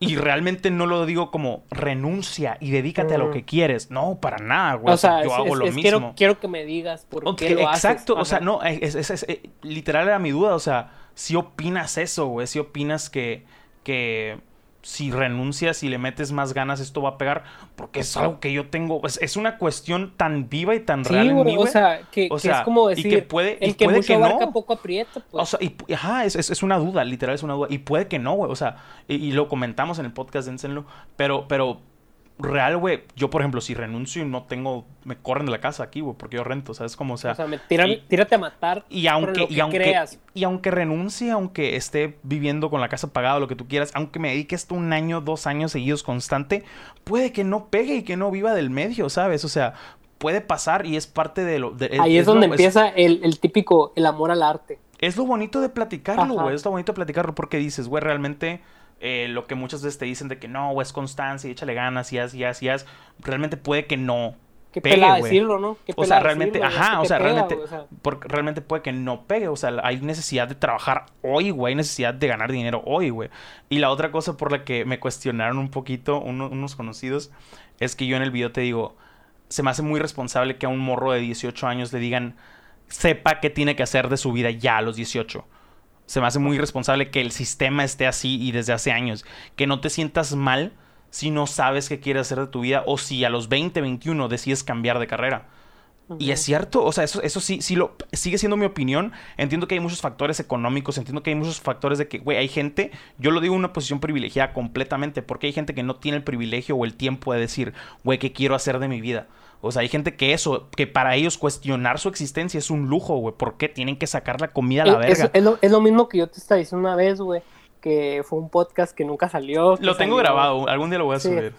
Y realmente no lo digo como renuncia y dedícate a lo que quieres. No, para nada, güey. o sea, yo es- hago es- lo es mismo. Quiero, quiero que me digas por qué lo haces. exacto, o sea, no, es, eh, literal era mi duda, o sea, si opinas eso, güey, si opinas que, que si renuncias y le metes más ganas, esto va a pegar, porque es algo que yo tengo, es, es una cuestión tan viva y tan real en mí, o sea, que, O que sea, es como y decir, que puede- y que puede mucho que no. abarca poco aprieta, pues. O sea, y, y- ajá, es, es, es una duda, literal es una duda. Y puede que no, güey. O sea, y, y lo comentamos en el podcast, dénsenlo. Pero, pero, real, güey. Yo, por ejemplo, si renuncio y no tengo, me corren de la casa aquí, güey, porque yo rento, ¿sabes? Como, o sea, O sea, me tiran- y- tírate a matar y aunque, lo que y aunque, creas. y aunque renuncie, aunque esté viviendo con la casa pagada, lo que tú quieras, aunque me dedique esto un año, dos años seguidos constante, puede que no pegue y que no viva del medio, ¿sabes? O sea, puede pasar y es parte de lo... de- Ahí es, donde empieza el, el típico, el amor al arte. es lo bonito de platicarlo, güey. Es lo bonito de platicarlo porque dices, güey, realmente eh, lo que muchas veces te dicen de que no, es constancia y échale ganas y haz y haz y haz, realmente puede que no. Qué Pegue, pelada decirlo, ¿no? Qué O sea, realmente, decirlo, ajá, es que o sea, pega, realmente, o sea, porque realmente puede que no pegue, o sea, hay necesidad de trabajar hoy, güey, hay necesidad de ganar dinero hoy, güey. Y la otra cosa por la que me cuestionaron un poquito uno- unos conocidos es que yo en el video te digo, se me hace muy responsable que a un morro de 18 años le digan, sepa qué tiene que hacer de su vida ya a los 18. Se me hace muy responsable que el sistema esté así y desde hace años. Que no te sientas mal si no sabes qué quieres hacer de tu vida o si a los 20, 21 decides cambiar de carrera. Y es cierto, o sea, eso, eso sí, sí lo, sigue siendo mi opinión. Entiendo que hay muchos factores económicos, entiendo que hay muchos factores de que, güey, hay gente, yo lo digo en una posición privilegiada completamente, porque hay gente que no tiene el privilegio o el tiempo de decir, güey, ¿qué quiero hacer de mi vida? O sea, hay gente que eso, que para ellos cuestionar su existencia es un lujo, güey. ¿Por qué tienen que sacar la comida a la es, verga? es lo, es lo mismo que yo te estaba diciendo una vez, güey, que fue un podcast que nunca salió. que Lo tengo salió- grabado, algún día lo voy a Sí. subir.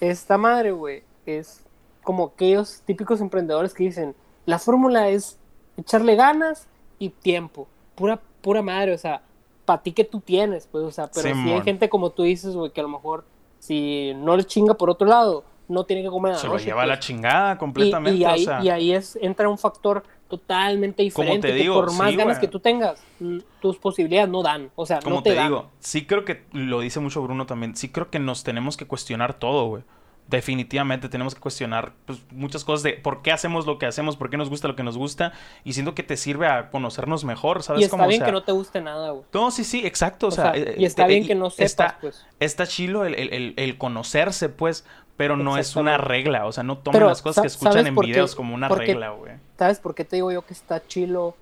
Esta madre, güey, es como aquellos típicos emprendedores que dicen, la fórmula es echarle ganas y tiempo. Pura, pura madre, o sea, para ti que tú tienes, pues, o sea, pero si hay gente como tú dices, güey, que a lo mejor si no le chinga por otro lado, no tiene que comer a la Se lo noche, lleva a la pues. chingada completamente. Y, ahí, o sea, y ahí es, entra un factor totalmente Como diferente. te que digo, por más sí, ganas que tú tengas, mm, tus posibilidades no dan. O sea, como no te, te, dan. digo, sí creo que lo dice mucho Bruno también. Sí creo que nos tenemos que cuestionar todo, güey. Definitivamente tenemos que cuestionar pues, muchas cosas de por qué hacemos lo que hacemos, por qué nos gusta lo que nos gusta. Y siento que te sirve a conocernos mejor, ¿sabes? y está cómo? O bien sea, que no te guste nada, güey. No, sí, sí, exacto. O, O sea, sea, eh, y está eh, bien y que no sepas, está, pues. Está chilo el, el- el- el conocerse, pues, pero no es una regla. O sea, no tomen las cosas que escuchan ¿sabes en qué? videos como una Porque- regla, güey. ¿Sabes por qué te digo yo que está chilo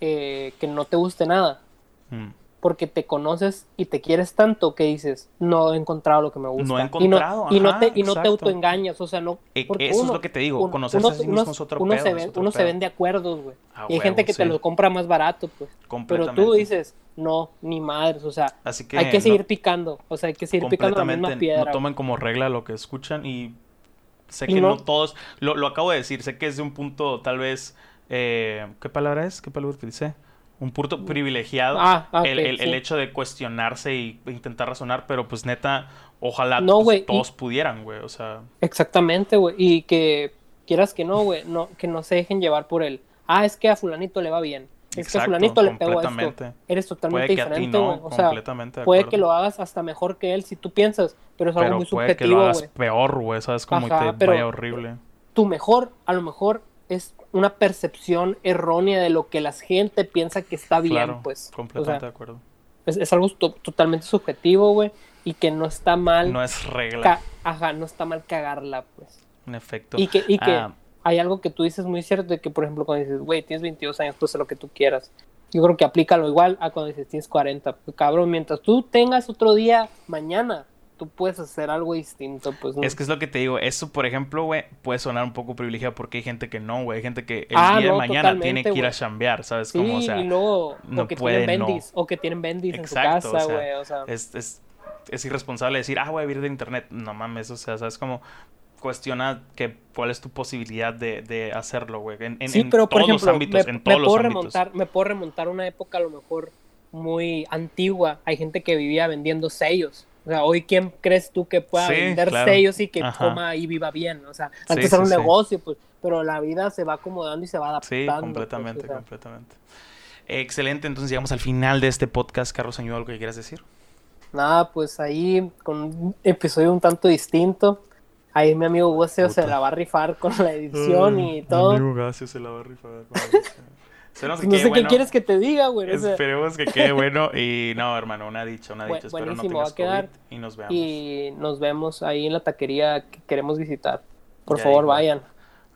eh, que no te guste nada? Mm. Porque te conoces y te quieres tanto que dices, no he encontrado lo que me gusta. No he encontrado, y no, ajá, te, y no te autoengañas, o sea, no. Porque eso es lo que te digo, uno- conocerse uno- a sí mismo es otro uno pedo, se ven- uno se pedo. vende acuerdos, güey. Y hay huevo, gente que te lo compra más barato, pues. Pero tú dices, no, ni madres, o sea, Así que hay que no- seguir picando, o sea, hay que seguir picando la misma piedra. no tomen como regla lo que escuchan y sé que no, no- todos lo, lo acabo de decir sé que es de un punto tal vez eh, qué palabra es qué palabra utilicé un punto privilegiado Ah, ah, el, ok, el- hecho de cuestionarse y intentar razonar pero pues neta ojalá No, pues, y- todos pudieran güey o sea Exactamente, güey. Y que quieras que no, güey, no, que no se dejen llevar por el, ah, es que a fulanito le va bien. Es que a fulanito le pegó esto. completamente. Eres totalmente puede que a ti diferente, no güey. O sea, puede que lo hagas hasta mejor que él si tú piensas, pero es algo pero muy puede que lo hagas peor güey sabes como y Ajá, te pero- vaya horrible Tu mejor, a lo mejor, es una percepción errónea de lo que la gente piensa que está bien, claro pues. O completamente sea, de acuerdo es, es algo to- totalmente subjetivo, güey, y que no está mal, no es regla ajá, no está mal cagarla, pues. en efecto Y que, y que Ah, hay algo que tú dices muy cierto, de que, por ejemplo, cuando dices, güey, tienes 22 años, pues haz lo que tú quieras. Yo creo que aplícalo igual a cuando dices, tienes 40. Pues, cabrón, mientras tú tengas otro día mañana, tú puedes hacer algo distinto, pues. ¿no? Es que es lo que te digo, eso por ejemplo, güey, puede sonar un poco privilegiado porque hay gente que no, güey, hay gente que el Ah, día de no, mañana tiene que ir a chambear, ¿sabes? Sí, Como, o sea, y luego, no o que puede, tienen no. bendis, o que tienen bendis en su Exacto, o casa, sea, güey, o sea. es, es, es irresponsable decir, ah, voy a vivir de internet. No mames, o sea, ¿sabes? Como cuestiona que cuál es tu posibilidad de, de hacerlo, güey, en, en, sí, en pero por todos los ejemplo, ámbitos, me, en me todos los puedo ámbitos. remontar, me puedo remontar a una época a lo mejor muy antigua. Hay gente que vivía vendiendo sellos. O sea, hoy quién crees tú que pueda Sí, vender claro. sellos y que Ajá. coma y viva bien. O sea, antes sí, era un sí. negocio, pues, pero la vida se va acomodando y se va adaptando. Sí, pues, completamente, o sea. completamente. Excelente, entonces llegamos al final de este podcast. Carlos, ¿añadió algo que quieras decir? Nada, pues ahí con un episodio un tanto distinto. Ahí mi amigo Guseo se la va a rifar con la edición y todo. Amigo Gasio se la va a rifar. Esperemos que No quede sé qué bueno. quieres que te diga, güey. o sea, Esperemos que quede bueno. Y no, hermano, una dicha, una dicha. Espero no buenísimo, va tengas a quedar. COVID y nos veamos. y nos vemos ahí en la taquería que queremos visitar. Por Ya favor, vayan.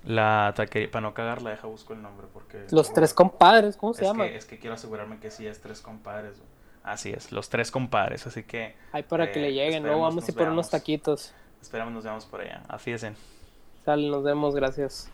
La taquería, para no cagarla, deja busco el nombre porque... Los tres compadres, ¿cómo se es llama? que, es que quiero asegurarme que sí es tres compadres. güey. Así es, los tres compadres. Así que Ahí para que eh, le lleguen, ¿no? Vamos a ir por unos taquitos. esperamos nos veamos por allá. Afíesen. Sale, nos vemos, gracias.